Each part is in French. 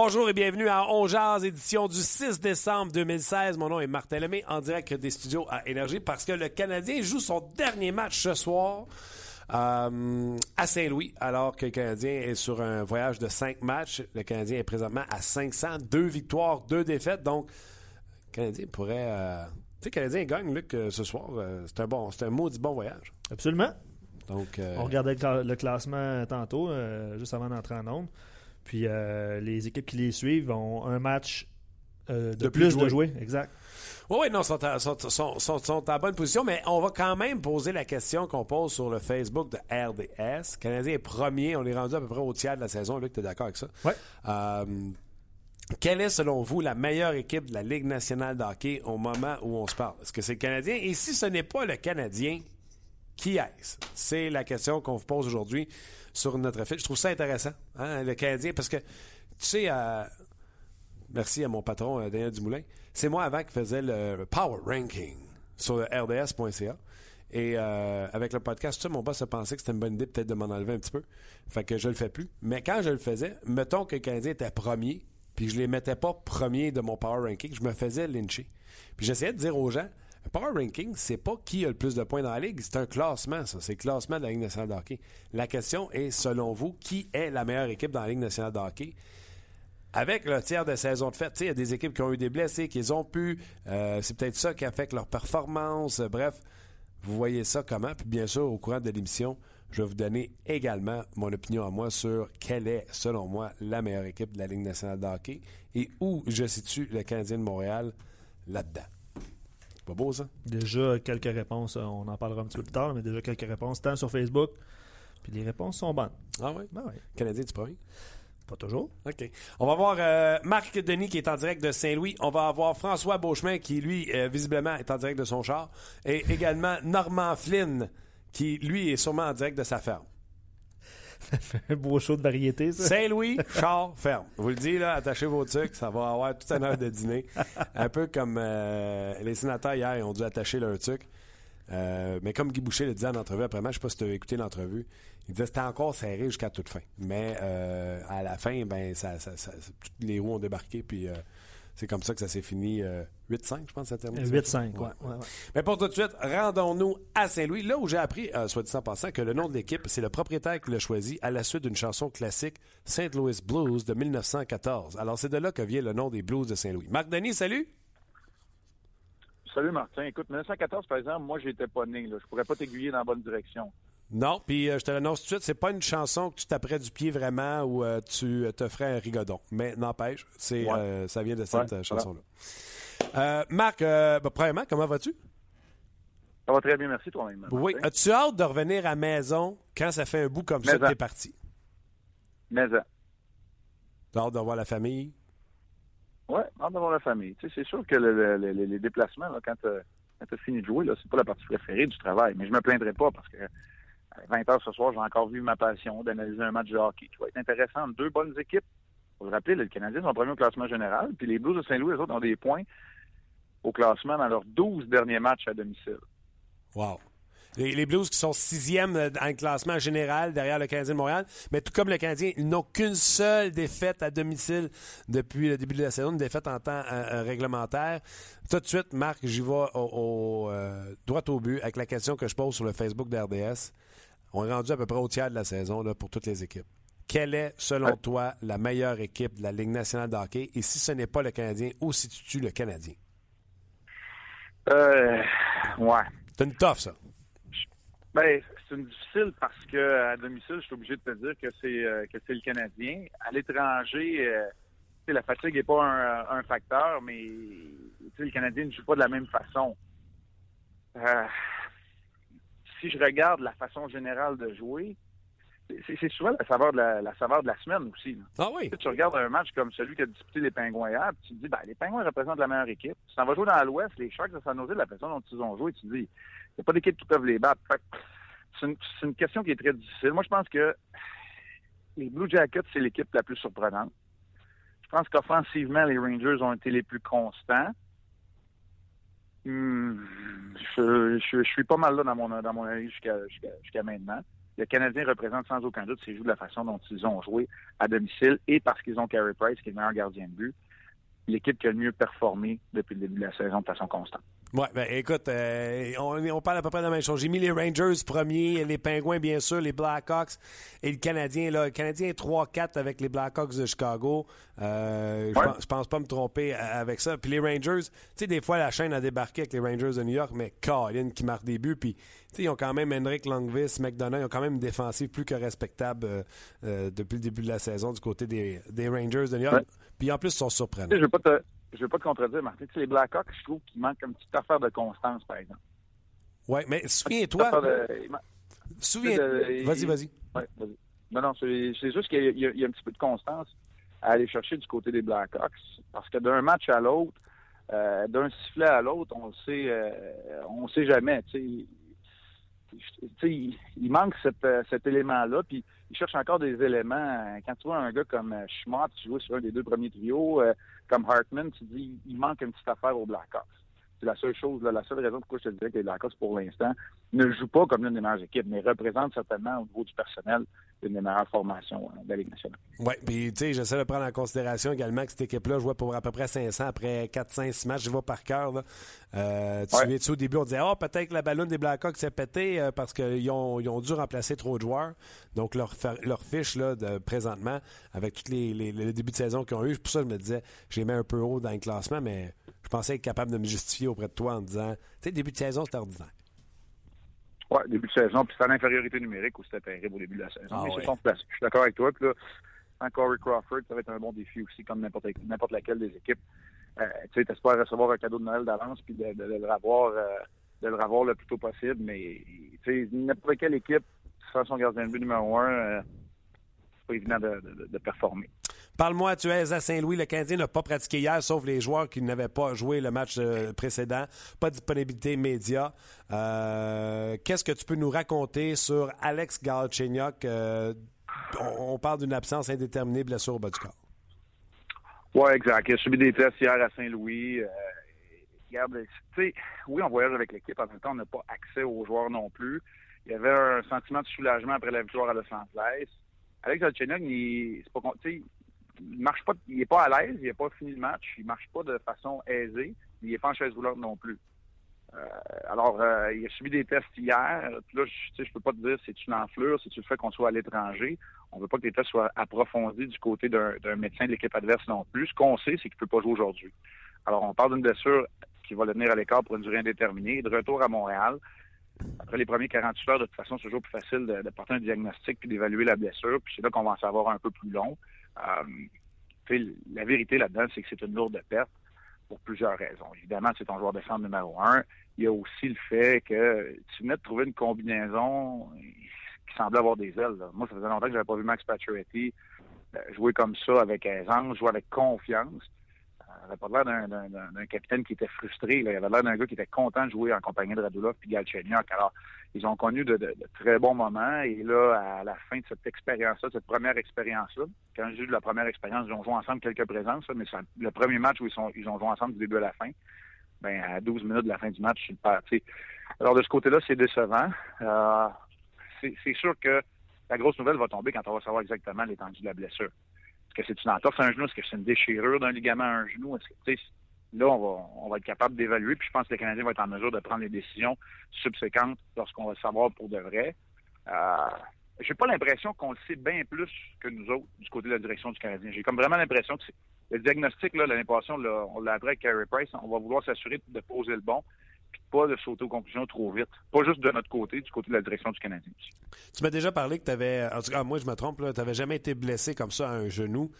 Bonjour et bienvenue à On Jazz, édition du 6 décembre 2016. Mon nom est Martin Lemay, en direct des studios à Énergie, parce que le Canadien joue son dernier match ce soir euh, à Saint-Louis, alors que le Canadien est sur un voyage de 5 matchs. Le Canadien est présentement à 500, deux victoires, deux défaites. Donc, le Canadien pourrait... Euh, tu sais, le Canadien gagne, Luc, euh, ce soir. c'est un bon, c'est un maudit bon voyage. Absolument. Donc, On regardait le, classement tantôt, juste avant d'entrer en nombre. Puis euh, les équipes qui les suivent ont un match euh, de, plus, de jouer. Exact. Oui, oui, non, sont à, sont, sont, sont, en bonne position, mais on va quand même poser la question qu'on pose sur le Facebook de RDS. Le Canadien est premier, on est rendu à peu près au tiers de la saison. Luc, tu es d'accord avec ça? Oui. Euh, quelle est, selon vous, la meilleure équipe de la Ligue nationale de hockey au moment où on se parle? Est-ce que c'est le Canadien? Et si ce n'est pas le Canadien, qui est-ce? C'est la question qu'on vous pose aujourd'hui sur notre fil. Je trouve ça intéressant, hein, le Canadien, parce que, tu sais, euh, merci à mon patron euh, Daniel Dumoulin, c'est moi avant qui faisais le Power Ranking sur le rds.ca. Et euh, avec le podcast, ça, mon boss a pensé que c'était une bonne idée peut-être de m'en enlever un petit peu. Fait que je le fais plus. Mais quand je le faisais, mettons que le Canadien était premier, puis je les mettais pas premier de mon Power Ranking, je me faisais lyncher. Puis j'essayais de dire aux gens, Power Ranking, c'est pas qui a le plus de points dans la ligue, c'est un classement, ça. C'est le classement de la Ligue nationale de hockey. La question est, selon vous, qui est la meilleure équipe dans la Ligue nationale de hockey? Avec le tiers de saison de fête, il y a des équipes qui ont eu des blessés, qui ont pu. Euh, c'est peut-être ça qui affecte leur performance. bref, vous voyez ça comment? Puis bien sûr, au courant de l'émission, je vais vous donner également mon opinion à moi sur quelle est, selon moi, la meilleure équipe de la Ligue nationale de hockey et où je situe le Canadien de Montréal là-dedans. Pas beau, ça? Déjà, quelques réponses. Euh, on en parlera un petit peu plus tard, mais déjà quelques réponses, tant sur Facebook. Puis les réponses sont bonnes. Ah oui? Ben oui. Canadien, tu promets? Pas toujours. OK. On va voir euh, Marc Denis qui est en direct de Saint-Louis. On va avoir François Beauchemin qui, lui, euh, visiblement, est en direct de son char. Et également Normand Flynn qui, lui, est sûrement en direct de sa ferme. Un beau show de variété, ça. Saint-Louis, char, ferme. Vous le dis, là, attachez vos trucs, ça va avoir toute une heure de dîner. Un peu comme euh, les sénateurs hier, ils ont dû attacher leur truc. Euh, mais comme Guy Boucher le disait en entrevue après moi, je sais pas si tu as écouté l'entrevue, il disait c'était encore serré jusqu'à toute fin. Mais euh, à la fin, ben ça, ça, toutes les roues ont débarqué, puis c'est comme ça que ça s'est fini 8-5, euh, je pense, ça termine. 8-5, oui. Mais pour tout de suite, rendons-nous à Saint-Louis, là où j'ai appris, euh, soit dit en passant, que le nom de l'équipe, c'est le propriétaire qui l'a choisi à la suite d'une chanson classique, St. Louis Blues de 1914. Alors, c'est de là que vient le nom des Blues de Saint-Louis. Marc Denis, salut! Salut Martin. Écoute, 1914, par exemple, moi, j'étais pas né. Là. Je pourrais pas t'aiguiller dans la bonne direction. Non, puis euh, je te l'annonce tout de suite, c'est pas une chanson que tu taperais du pied vraiment ou euh, tu euh, te ferais un rigodon. Mais n'empêche, c'est ça vient de cette chanson-là. Marc, ben, premièrement, comment vas-tu? Ça va très bien, merci toi-même. Oui. As-tu hâte de revenir à maison quand ça fait un bout comme ça que t'es parti? Maison. T'as hâte de voir la famille? Oui, hâte de voir la famille. Tu sais, c'est sûr que les déplacements, là, quand tu as fini de jouer, c'est pas la partie préférée du travail. Mais je me plaindrai pas parce que 20 heures ce soir, j'ai encore vu ma passion d'analyser un match de hockey qui va être intéressant. Deux bonnes équipes. Faut le rappeler, les Canadiens sont premiers au classement général, puis les Blues de Saint-Louis, eux autres, ont des points au classement dans leurs 12 derniers matchs à domicile. Wow. Les, Blues qui sont sixièmes dans le classement général derrière le Canadien de Montréal. Mais tout comme le Canadien, ils n'ont qu'une seule défaite à domicile depuis le début de la saison, une défaite en temps euh, euh, réglementaire. Tout de suite, Marc, j'y vais au, euh, droit au but avec la question que je pose sur le Facebook d'RDS. On est rendu à peu près au tiers de la saison là, pour toutes les équipes. Quelle est, selon toi, la meilleure équipe de la Ligue nationale de hockey? Et si ce n'est pas le Canadien, où situes-tu le Canadien? Euh, ouais. C'est une toffe, ça. Ben, c'est une difficile parce que à domicile, je suis obligé de te dire que c'est euh, que c'est le Canadien. À l'étranger, euh, la fatigue n'est pas un, un, facteur, mais le Canadien ne joue pas de la même façon. euh, si je regarde la façon générale de jouer, c'est souvent la saveur de la, saveur de la semaine aussi. Ah oui. Tu, regardes un match comme celui qui a disputé les Pingouins hier, puis tu te dis, ben, les Pingouins représentent la meilleure équipe. Si on va jouer dans l'Ouest, les Sharks de San Jose, la façon dont ils ont joué, tu te dis, il n'y a pas d'équipe qui peuvent les battre. C'est une, une, question qui est très difficile. Moi, je pense que les Blue Jackets, c'est l'équipe la plus surprenante. Je pense qu'offensivement, les Rangers ont été les plus constants. Hmm, je, suis pas mal là dans mon, dans mon avis jusqu'à maintenant. Le Canadien représente sans aucun doute ces joueurs de la façon dont ils ont joué à domicile et parce qu'ils ont Carey Price, qui est le meilleur gardien de but, l'équipe qui a le mieux performé depuis le début de la saison de façon constante. Oui, ben écoute, euh, on, on, parle à peu près de la même chose. J'ai mis les Rangers premiers, les Pingouins, bien sûr, les Blackhawks et le Canadien. Là. Le Canadien est 3-4 avec les Blackhawks de Chicago. Euh, je, pense, pas me tromper avec ça. Puis les Rangers, tu sais, des fois, la chaîne a débarqué avec les Rangers de New York, mais Colin qui marque des buts. Puis, tu sais, ils ont quand même Henrik Longvis, McDonough, ils ont quand même une défensive plus que respectable euh, depuis le début de la saison du côté des, des Rangers de New York. Puis en plus, ils sont surprenants. Je veux pas te je ne veux pas te contredire, Martin. Tu sais, les Blackhawks, je trouve qu'il manque une petite affaire de constance, par exemple. Oui, mais souviens-toi. Souviens. Vas-y, vas-y. Ouais, vas-y. Non, non, c'est juste qu'il y, a un petit peu de constance à aller chercher du côté des Blackhawks. Parce que d'un match à l'autre, euh, d'un sifflet à l'autre, on sait, euh, on sait jamais. Tu sais, il, manque euh, cet élément-là. Puis il cherche encore des éléments. Quand tu vois un gars comme Schmott jouer sur un des deux premiers trios, comme Hartman, tu dis il manque une petite affaire aux Blackhawks. C'est la seule chose, la seule raison pourquoi je te disais que les Blackhawks, pour l'instant, ne jouent pas comme l'une des meilleures équipes, mais représentent certainement au niveau du personnel une des meilleures formations euh, de la Ligue nationale. Oui, puis tu sais, j'essaie de prendre en considération également que cette équipe-là jouait pour à peu près 500 après 4-5 matchs. Je vois par cœur. Euh, tu ouais. au début, on disait, oh, peut-être que la ballonne des Blackhawks s'est pétée euh, parce qu'ils ont, ils ont dû remplacer trop de joueurs. Donc, leur, leur fiche là, de, présentement, avec tous les, les, les, débuts de saison qu'ils ont eu, pour ça, je me disais, j'ai mis un peu haut dans le classement, mais je pensais être capable de me justifier auprès de toi en disant, tu sais, début de saison, c'était ordinaire. Oui, début de saison. Puis c'était l'infériorité numérique ou c'était terrible au début de la saison. Ah, Mais ouais. Je suis d'accord avec toi. Puis là, sans Corey Crawford, ça va être un bon défi aussi, comme n'importe laquelle des équipes. Euh, tu sais, t'espères recevoir un cadeau de Noël d'avance puis de, de, le revoir, euh, de le revoir le plus tôt possible. Mais tu sais, n'importe quelle équipe, sans son gardien de but numéro un, euh, c'est pas évident de, de, de performer. Parle-moi, tu es à Saint-Louis. Le Canadien n'a pas pratiqué hier, sauf les joueurs qui n'avaient pas joué le match euh, précédent. Pas de disponibilité média. Euh, qu'est-ce que tu peux nous raconter sur Alex Galchenyuk? Euh, on, parle d'une absence indéterminée, blessure au bas du corps. Oui, exact. Il a subi des tests hier à Saint-Louis. oui, on voyage avec l'équipe. En même temps, on n'a pas accès aux joueurs non plus. Il y avait un sentiment de soulagement après la victoire à Los Angeles. Alex Galchenyuk, il, c'est pas, il marche pas, il est pas à l'aise, il n'a pas fini le match, il marche pas de façon aisée, il n'est pas en chaise roulante non plus. Euh, alors, euh, il a subi des tests hier. Là, je, je peux pas te dire si c'est une enflure, si tu le fais qu'on soit à l'étranger? On veut pas que les tests soient approfondis du côté d'un médecin de l'équipe adverse non plus. Ce qu'on sait, c'est qu'il peut pas jouer aujourd'hui. Alors, on parle d'une blessure qui va le tenir à l'écart pour une durée indéterminée. De retour à Montréal, après les premiers 48 heures, de toute façon, c'est toujours plus facile de, de porter un diagnostic puis d'évaluer la blessure. Puis c'est là qu'on va en savoir un peu plus long. Euh, la vérité là-dedans, c'est que c'est une lourde perte pour plusieurs raisons. Évidemment, c'est ton joueur de centre numéro un. Il y a aussi le fait que tu venais de trouver une combinaison qui semblait avoir des ailes. Moi, ça faisait longtemps que j'avais pas vu Max Pacioretty euh, jouer comme ça avec aisance, jouer avec confiance. Il n'avait pas l'air d'un capitaine qui était frustré. Il avait l'air d'un gars qui était content de jouer en compagnie de Radulov et Galchenyuk. Alors, ils ont connu de, très bons moments. Et là, à la fin de cette expérience-là, cette première expérience-là, quand j'ai eu la première expérience, ils ont joué ensemble quelques présences, mais le premier match où ils, sont, ils ont joué ensemble du début à la fin. Ben, à 12 minutes de la fin du match, je suis. Alors, de ce côté-là, c'est décevant. Euh, c'est sûr que la grosse nouvelle va tomber quand on va savoir exactement l'étendue de la blessure. Est-ce que c'est une entorse à un genou? Est-ce que c'est une déchirure d'un ligament à un genou? Est-ce que, là, on va, on va être capable d'évaluer. Puis je pense que le Canadien va être en mesure de prendre les décisions subséquentes lorsqu'on va le savoir pour de vrai. Euh, j'ai pas l'impression qu'on le sait bien plus que nous autres du côté de la direction du Canadien. J'ai comme vraiment l'impression que le diagnostic, l'année passée, on l'a appris avec Carey Price. On va vouloir s'assurer de poser le bon pas de sauter aux conclusions trop vite. Pas juste de notre côté, du côté de la direction du Canadien. Tu m'as déjà parlé que tu avais, en tout cas, moi je me trompe, tu n'avais jamais été blessé comme ça à un genou.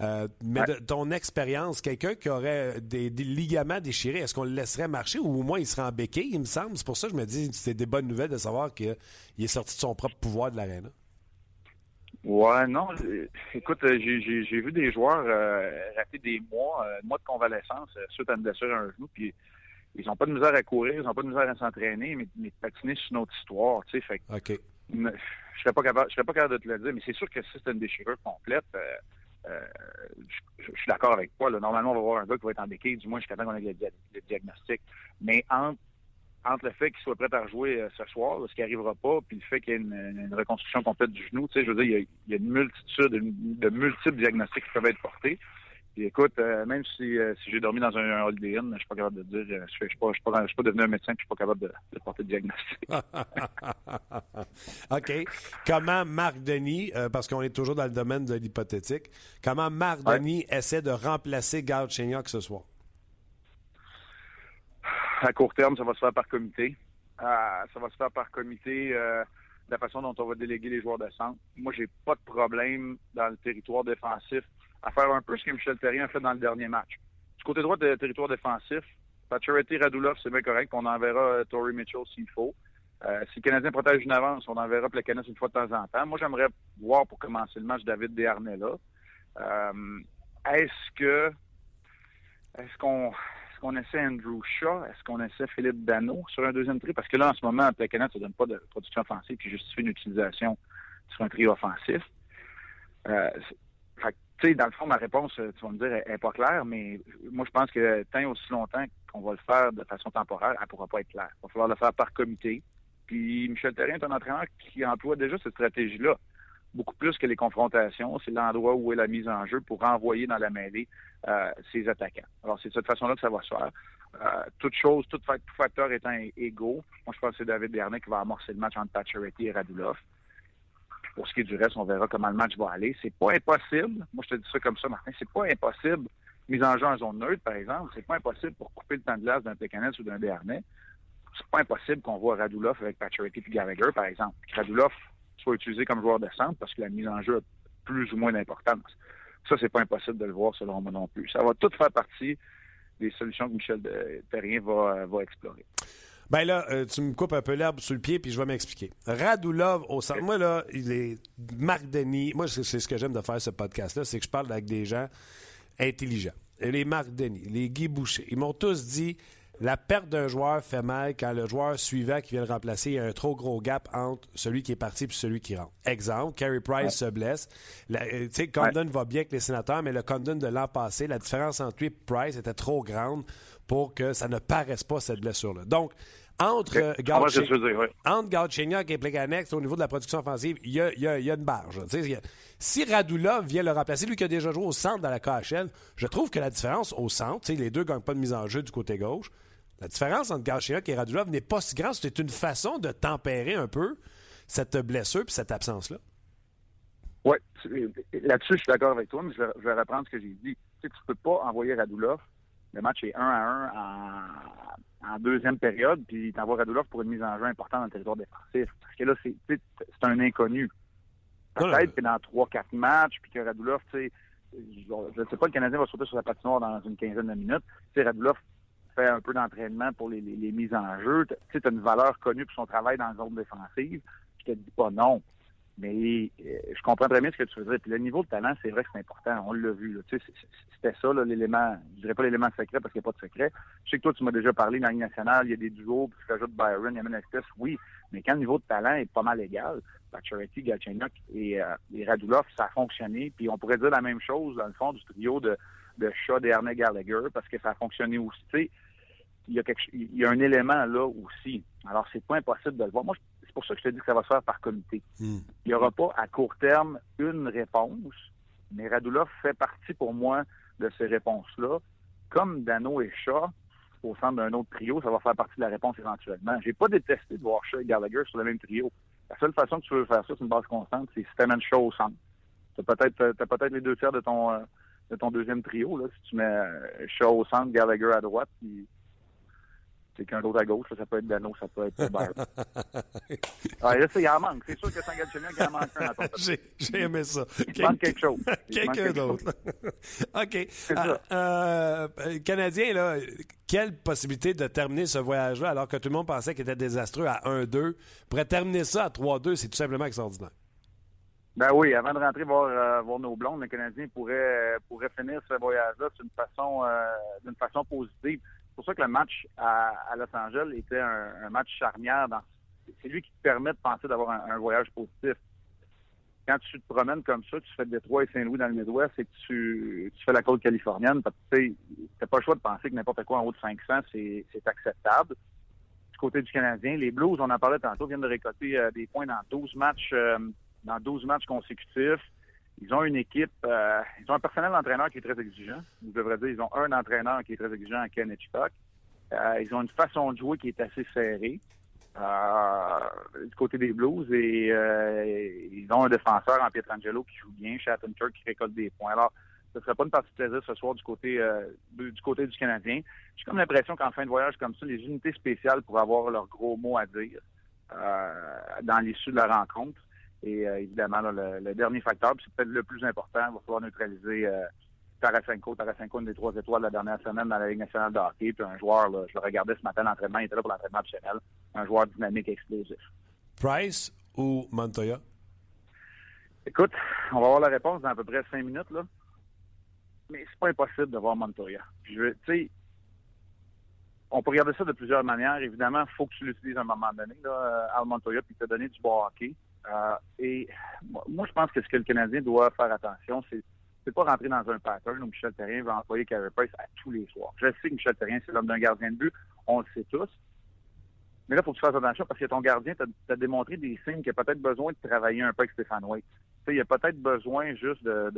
Euh, mais de ton expérience, quelqu'un qui aurait des, ligaments déchirés, est-ce qu'on le laisserait marcher ou au moins il serait en béquille, il me semble? C'est pour ça que je me dis c'est des bonnes nouvelles de savoir qu'il est sorti de son propre pouvoir de l'aréna. Ouais, non. Écoute, j'ai vu des joueurs rater des mois, mois de convalescence suite à une blessure à un genou, puis ils n'ont pas de misère à courir, ils n'ont pas de misère à s'entraîner, mais, mais patiner, c'est une autre histoire, tu sais. Fait je serais pas capable, je serais pas capable de te le dire, mais c'est sûr que si c'est une déchirure complète, euh, euh, je, suis d'accord avec toi. Là. Normalement, on va voir un gars qui va être en béquille, du moins jusqu'à temps qu'on ait le, diagnostic. Mais entre, entre le fait qu'il soit prêt à rejouer euh, ce soir, ce qui n'arrivera pas, puis le fait qu'il y ait une, reconstruction complète du genou, tu sais, je veux dire, il y a, une multitude, de multiples diagnostics qui peuvent être portés écoute, euh, même si, euh, si j'ai dormi dans un, un Holiday Inn, je suis pas capable de dire, euh, je ne suis, pas, je suis, pas, devenu un médecin, je suis pas capable de, de porter de diagnostic. OK. Comment Marc Denis, parce qu'on est toujours dans le domaine de l'hypothétique, comment Marc Denis essaie de remplacer Gard ce soir? À court terme, ça va se faire par comité. ça va se faire par comité de la façon dont on va déléguer les joueurs de centre. Moi, j'ai pas de problème dans le territoire défensif à faire un peu ce que Michel Terrien a fait dans le dernier match. Du côté droit de territoire défensif, Pacioretty, Radulov, c'est bien correct. On enverra euh, Tory Mitchell s'il faut. Euh, si le Canadien protège une avance, on enverra Plekanec une fois de temps en temps. Moi, j'aimerais voir pour commencer le match David Desharnais-là. Euh, est-ce que est-ce qu'on est-ce qu'on essaie Andrew Shaw? Est-ce qu'on essaie Philippe Dano sur un deuxième tri? Parce que là, en ce moment, Plekanec ne donne pas de production offensive qui justifie une utilisation sur un tri offensif. Tu sais, dans le fond, ma réponse, euh, tu vas me dire, n'est pas claire, mais moi, je pense que tant aussi longtemps qu'on va le faire de façon temporaire, elle ne pourra pas être claire. Il va falloir le faire par comité. Puis Michel Terrien est un entraîneur qui emploie déjà cette stratégie-là. Beaucoup plus que les confrontations, c'est l'endroit où est la mise en jeu pour renvoyer dans la mêlée euh, ses attaquants. Alors, c'est de cette façon-là que ça va se faire. Euh, toute chose, tout facteur étant égaux, moi, je pense que c'est David Bernet qui va amorcer le match entre Pacioretty et Radulov. Pour ce qui est du reste, on verra comment le match va aller. C'est pas impossible. Moi, je te dis ça comme ça, Martin. C'est pas impossible. Mise en jeu en zone neutre, par exemple, c'est pas impossible pour couper le temps de glace d'un Pécanès ou d'un Béarnais. C'est pas impossible qu'on voit Radulov avec Pacioretty et Gallagher, par exemple. Que Radulov soit utilisé comme joueur de centre parce que la mise en jeu a plus ou moins d'importance. Ça, c'est pas impossible de le voir selon moi non plus. Ça va tout faire partie des solutions que Michel Terrien va, va explorer. Ben là, euh, tu me coupes un peu l'herbe sur le pied, puis je vais m'expliquer. Radulov au centre. Moi, là, il est Marc Denis. Moi, c'est ce que j'aime de faire ce podcast-là, c'est que je parle avec des gens intelligents. Les Marc Denis, les Guy Boucher, ils m'ont tous dit la perte d'un joueur fait mal quand le joueur suivant qui vient le remplacer, il y a un trop gros gap entre celui qui est parti et celui qui rentre. Exemple, Carey Price se blesse. Euh, tu sais, Condon va bien avec les sénateurs, mais le Condon de l'an passé, la différence entre lui et Price était trop grande pour que ça ne paraisse pas cette blessure-là. Donc, entre euh, et Pleganex, au niveau de la production offensive, il y a, une barge. si Radulov vient le remplacer, lui qui a déjà joué au centre dans la KHL, je trouve que la différence au centre, les deux ne gagnent pas de mise en jeu du côté gauche, la différence entre Galchenyuk et Radulov n'est pas si grande. C'est une façon de tempérer un peu cette blessure et cette absence-là. Oui, là-dessus, je suis d'accord avec toi, mais je vais, reprendre ce que j'ai dit. Tu ne peux pas envoyer Radulov. Le match est 1 à 1 en en deuxième période, puis t'envoies Radulov pour une mise en jeu importante dans le territoire défensif. Parce que là, c'est, un inconnu. Peut-être que dans trois, quatre matchs, puis que Radulov, tu sais, je ne sais pas, le Canadien va sauter sur la patinoire dans une quinzaine de minutes. Tu sais, Radulov fait un peu d'entraînement pour les, mises en jeu. Tu sais, as une valeur connue pour son travail dans la zone défensive. Je te dis pas non. Mais euh, je comprends très bien ce que tu veux dire. Puis le niveau de talent, c'est vrai que c'est important. On l'a vu. C'était ça l'élément. Je dirais pas l'élément secret parce qu'il n'y a pas de secret. Je sais que toi, tu m'as déjà parlé dans la nationale, il y a des duos, puis tu rajoutes Byron, Yaman Express, oui. Mais quand le niveau de talent est pas mal égal, Pacioretty, Galchenyuk et, euh, et Radulov, ça a fonctionné. Puis on pourrait dire la même chose, dans le fond, du trio de, de Shaw, Gallagher, parce que ça a fonctionné aussi. il y, a quelque, il y a un élément là aussi. Alors, c'est pas impossible de le voir. Moi, c'est pour ça que je te dis que ça va se faire par comité. Hmm. Il n'y aura pas à court terme une réponse, mais Radulov fait partie pour moi de ces réponses-là. Comme Dano et Shaw, au centre d'un autre trio, ça va faire partie de la réponse éventuellement. J'ai pas détesté de voir Shaw et Gallagher sur le même trio. La seule façon que tu veux faire ça, c'est une base constante, c'est si tu amènes Shaw au centre. Tu as peut-être peut les deux tiers de ton euh, de ton deuxième trio, là, si tu mets euh, Shaw au centre, Gallagher à droite, puis quelqu'un d'autre à gauche. Ça peut être Dano, ça peut être Barr. ah, là, il en manque. C'est sûr que sans Galchenyuk, il en manque un à J'ai aimé ça. Il manque quelque chose. Quelqu'un d'autre. OK. Euh, euh, Canadien, là, quelle possibilité de terminer ce voyage-là alors que tout le monde pensait qu'il était désastreux à 1-2? Pourrait terminer ça à 3-2, c'est tout simplement extraordinaire. Ben oui, avant de rentrer voir, euh, voir nos blondes, le Canadien pourrait, pourrait finir ce voyage-là d'une façon, d'une façon positive. C'est pour ça que le match à, Los Angeles était un, match charnière. c'est lui qui te permet de penser d'avoir un, voyage positif. Quand tu te promènes comme ça, tu fais Détroit et Saint-Louis dans le Midwest et que tu, fais la côte californienne, tu n'as pas le choix de penser que n'importe quoi en haut de 500, c'est, acceptable. Du côté du Canadien, les Blues, on en parlait tantôt, viennent de récolter euh, des points dans 12 matchs, euh, dans 12 matchs consécutifs. Ils ont une équipe, euh, ils ont un personnel d'entraîneur qui est très exigeant. Je devrais dire, ils ont un entraîneur qui est très exigeant, Ken Hitchcock. Euh, ils ont une façon de jouer qui est assez serrée euh, du côté des Blues et euh, ils ont un défenseur en Pietrangelo qui joue bien, Shattenkirk qui récolte des points. Alors, ce ne serait pas une partie de plaisir ce soir du côté du, côté du Canadien. J'ai comme l'impression qu'en fin de voyage comme ça, les unités spéciales pourraient avoir leur gros mot à dire dans l'issue de la rencontre. Et euh, évidemment, le, dernier facteur, c'est peut-être le plus important, il va falloir neutraliser euh, Tarasenko. Tarasenko, une des trois étoiles de la dernière semaine dans la Ligue nationale de hockey. Puis un joueur, je le regardais ce matin, l'entraînement, il était là pour l'entraînement optionnel. Un joueur dynamique, explosif. Price ou Montoya? Écoute, on va avoir la réponse dans à peu près cinq minutes, là. Mais c'est pas impossible de voir Montoya. Tu sais, on peut regarder ça de plusieurs manières. Évidemment, il faut que tu l'utilises à un moment donné, là, Al Montoya, puis te donner du bon hockey. Euh, et moi, je pense que ce que le Canadien doit faire attention, c'est c'est pas rentrer dans un pattern où Michel Terrien va employer Carey Price à tous les soirs. Je sais que Michel Terrien, c'est l'homme d'un gardien de but, on le sait tous. Mais là, il faut que tu fasses attention parce que ton gardien t'a démontré des signes qu'il a peut-être besoin de travailler un peu avec Stéphane White. il a peut-être besoin juste de,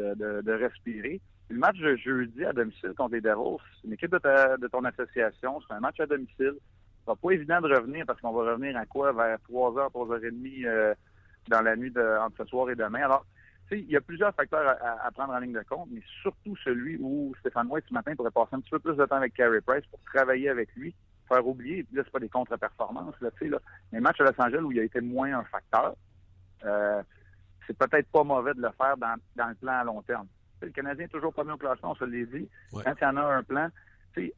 de, respirer. Le match de jeudi à domicile contre les Devils, une équipe de, de ton association, c'est un match à domicile. Ce sera pas évident de revenir parce qu'on va revenir à quoi? Vers 3h, 3h30 euh, dans la nuit de, entre ce soir et demain. Alors, tu sais, il y a plusieurs facteurs à, prendre en ligne de compte, mais surtout celui où Stéphane White ce matin pourrait passer un petit peu plus de temps avec Carey Price pour travailler avec lui, faire oublier. Puis là, c'est pas des contre-performances, là, tu sais, là. Mais match à Los Angeles où il a été moins un facteur, euh, c'est peut-être pas mauvais de le faire dans, dans le plan à long terme. le Canadien est toujours premier au classement, on se l'a dit. Quand il y en a un plan,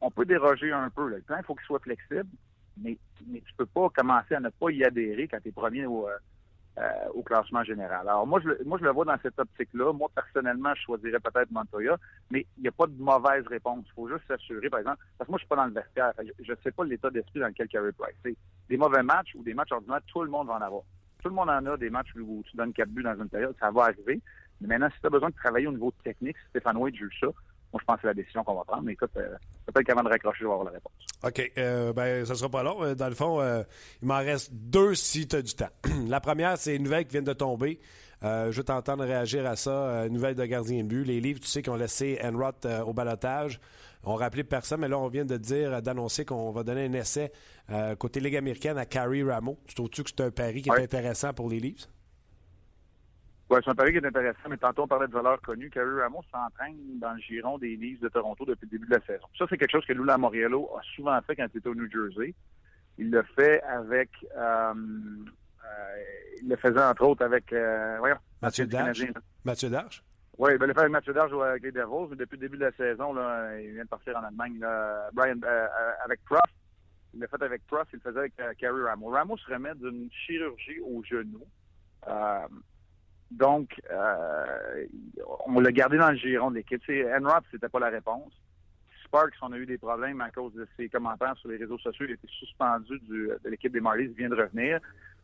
on peut déroger un peu. Le plan, il faut qu'il soit flexible, mais, mais tu peux pas commencer à ne pas y adhérer quand tu es premier au, euh, euh, au classement général. Alors moi je, le, moi, je le vois dans cette optique-là. Moi, personnellement, je choisirais peut-être Montoya, mais il n'y a pas de mauvaise réponse. Il faut juste s'assurer, par exemple, parce que moi, je suis pas dans le vestiaire. Je ne sais pas l'état d'esprit dans lequel Carey Price. des mauvais matchs ou des matchs ordinaires, tout le monde va en avoir. Tout le monde en a des matchs où tu donnes quatre buts dans une période, ça va arriver. Mais maintenant, si tu as besoin de travailler au niveau technique, Stéphane White juge ça, moi, je pense que c'est la décision qu'on va prendre. Mais écoute, euh, peut-être qu'avant de raccrocher, je vais avoir la réponse. OK. Euh, ben, ça sera pas long. Euh, dans le fond, il m'en reste deux si tu as du temps. la première, c'est une nouvelle qui vient de tomber. je veux t'entendre réagir à ça. Une nouvelle de gardien de but. Les livres, tu sais, qui ont laissé Enrot au balotage. On rappelé personne, mais là, on vient de dire, d'annoncer qu'on va donner un essai côté Ligue américaine à Carrie Rameau. Tu trouves-tu que c'est un pari qui est intéressant pour les livres? Oui, c'est un pari qui est intéressant, mais tantôt on parlait de valeurs connues. Carrie Ramos s'entraîne dans le giron des Leafs de Toronto depuis le début de la saison. Ça, c'est quelque chose que Lula Moriello a souvent fait quand il était au New Jersey. Il le fait avec... Euh, euh, il le faisait entre autres avec... Euh, voyons, Mathieu Darche. Mathieu Darche? Oui, il le fait avec Mathieu Darche avec les Devils. Mais depuis le début de la saison, là, il vient de partir en Allemagne. Là, Brian, avec Prof. Il l'a fait avec Prof. Il le faisait avec Carrie Ramos. Ramos remet d'une chirurgie au genou. Donc, euh, on l'a gardé dans le giron de l'équipe. Enrop, c'était pas la réponse. Sparks, on a eu des problèmes à cause de ses commentaires sur les réseaux sociaux. Il été suspendu de l'équipe des Marlies. Il vient de revenir.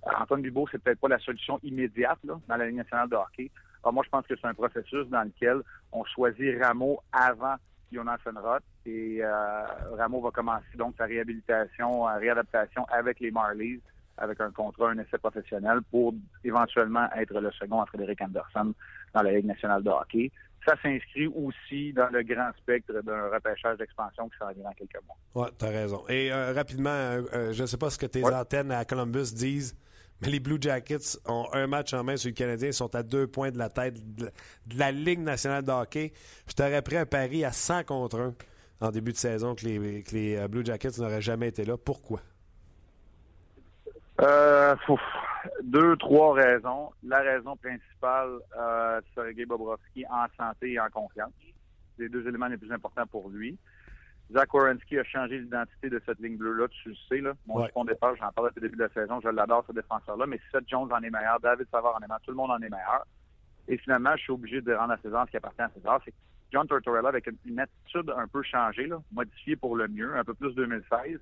Euh, Antoine Dubois, c'est peut-être pas la solution immédiate là, dans la Ligue nationale de hockey. Moi, je pense que c'est un processus dans lequel on choisit Rameau avant Jonas Enroth. Et euh, Rameau va commencer donc sa réhabilitation, réadaptation avec les Marlies avec un contrat, un essai professionnel pour éventuellement être le second à Frédéric Anderson dans la Ligue nationale de hockey. Ça s'inscrit aussi dans le grand spectre d'un repêchage d'expansion qui sera dans quelques mois. Oui, tu as raison. Et euh, rapidement, euh, euh, je ne sais pas ce que tes antennes à Columbus disent, mais les Blue Jackets ont un match en main sur le Canadien, ils sont à deux points de la tête de la Ligue nationale de hockey. Je t'aurais pris un pari à 100 contre 1 en début de saison que les, que les Blue Jackets n'auraient jamais été là. Pourquoi? Euh, deux, trois raisons. La raison principale euh, Sergei Bobrovski en santé et en confiance. Les deux éléments les plus importants pour lui. Zach Wierenski a changé l'identité de cette ligne bleue-là, tu le sais. Là. Mon ouais. départ, j'en parlais depuis le début de la saison, je l'adore, ce défenseur-là, mais Seth Jones en est meilleur, David Savard en est meilleur, tout le monde en est meilleur. Et finalement, je suis obligé de rendre à César ce qui appartient à César. C'est John Tortorella, avec une, attitude un peu changée, là, modifiée pour le mieux, un peu plus 2016,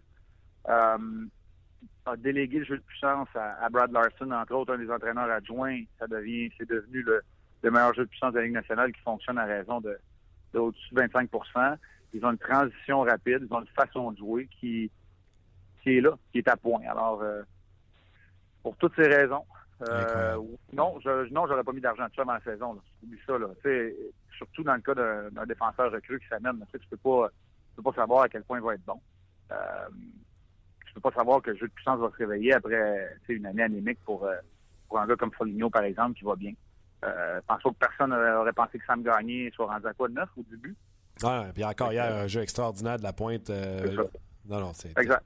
euh, a délégué le jeu de puissance à, Brad Larson, entre autres un des entraîneurs adjoints. Ça devient, c'est devenu le, meilleur jeu de puissance de la Ligue nationale qui fonctionne à raison de, de au-dessus de 25% Ils ont une transition rapide, ils ont une façon de jouer qui, qui est là, qui est à point. Alors, euh, pour toutes ces raisons, euh, non, je, non, j'aurais pas mis d'argent dessus avant la saison. Là. Oublie ça. Là. surtout dans le cas d'un défenseur recru qui s'amène. Tu peux pas, tu peux pas savoir à quel point il va être bon. Euh, peux pas savoir que le jeu de puissance va se réveiller après une année anémique pour, euh, pour un gars comme Foligno, par exemple, qui va bien. Euh, je pense pas que personne aurait pensé que Sam Gagné soit rendu à quoi de neuf au début. Ah, puis encore hier, un jeu extraordinaire de la pointe. Euh, non, non, c'est. Exact.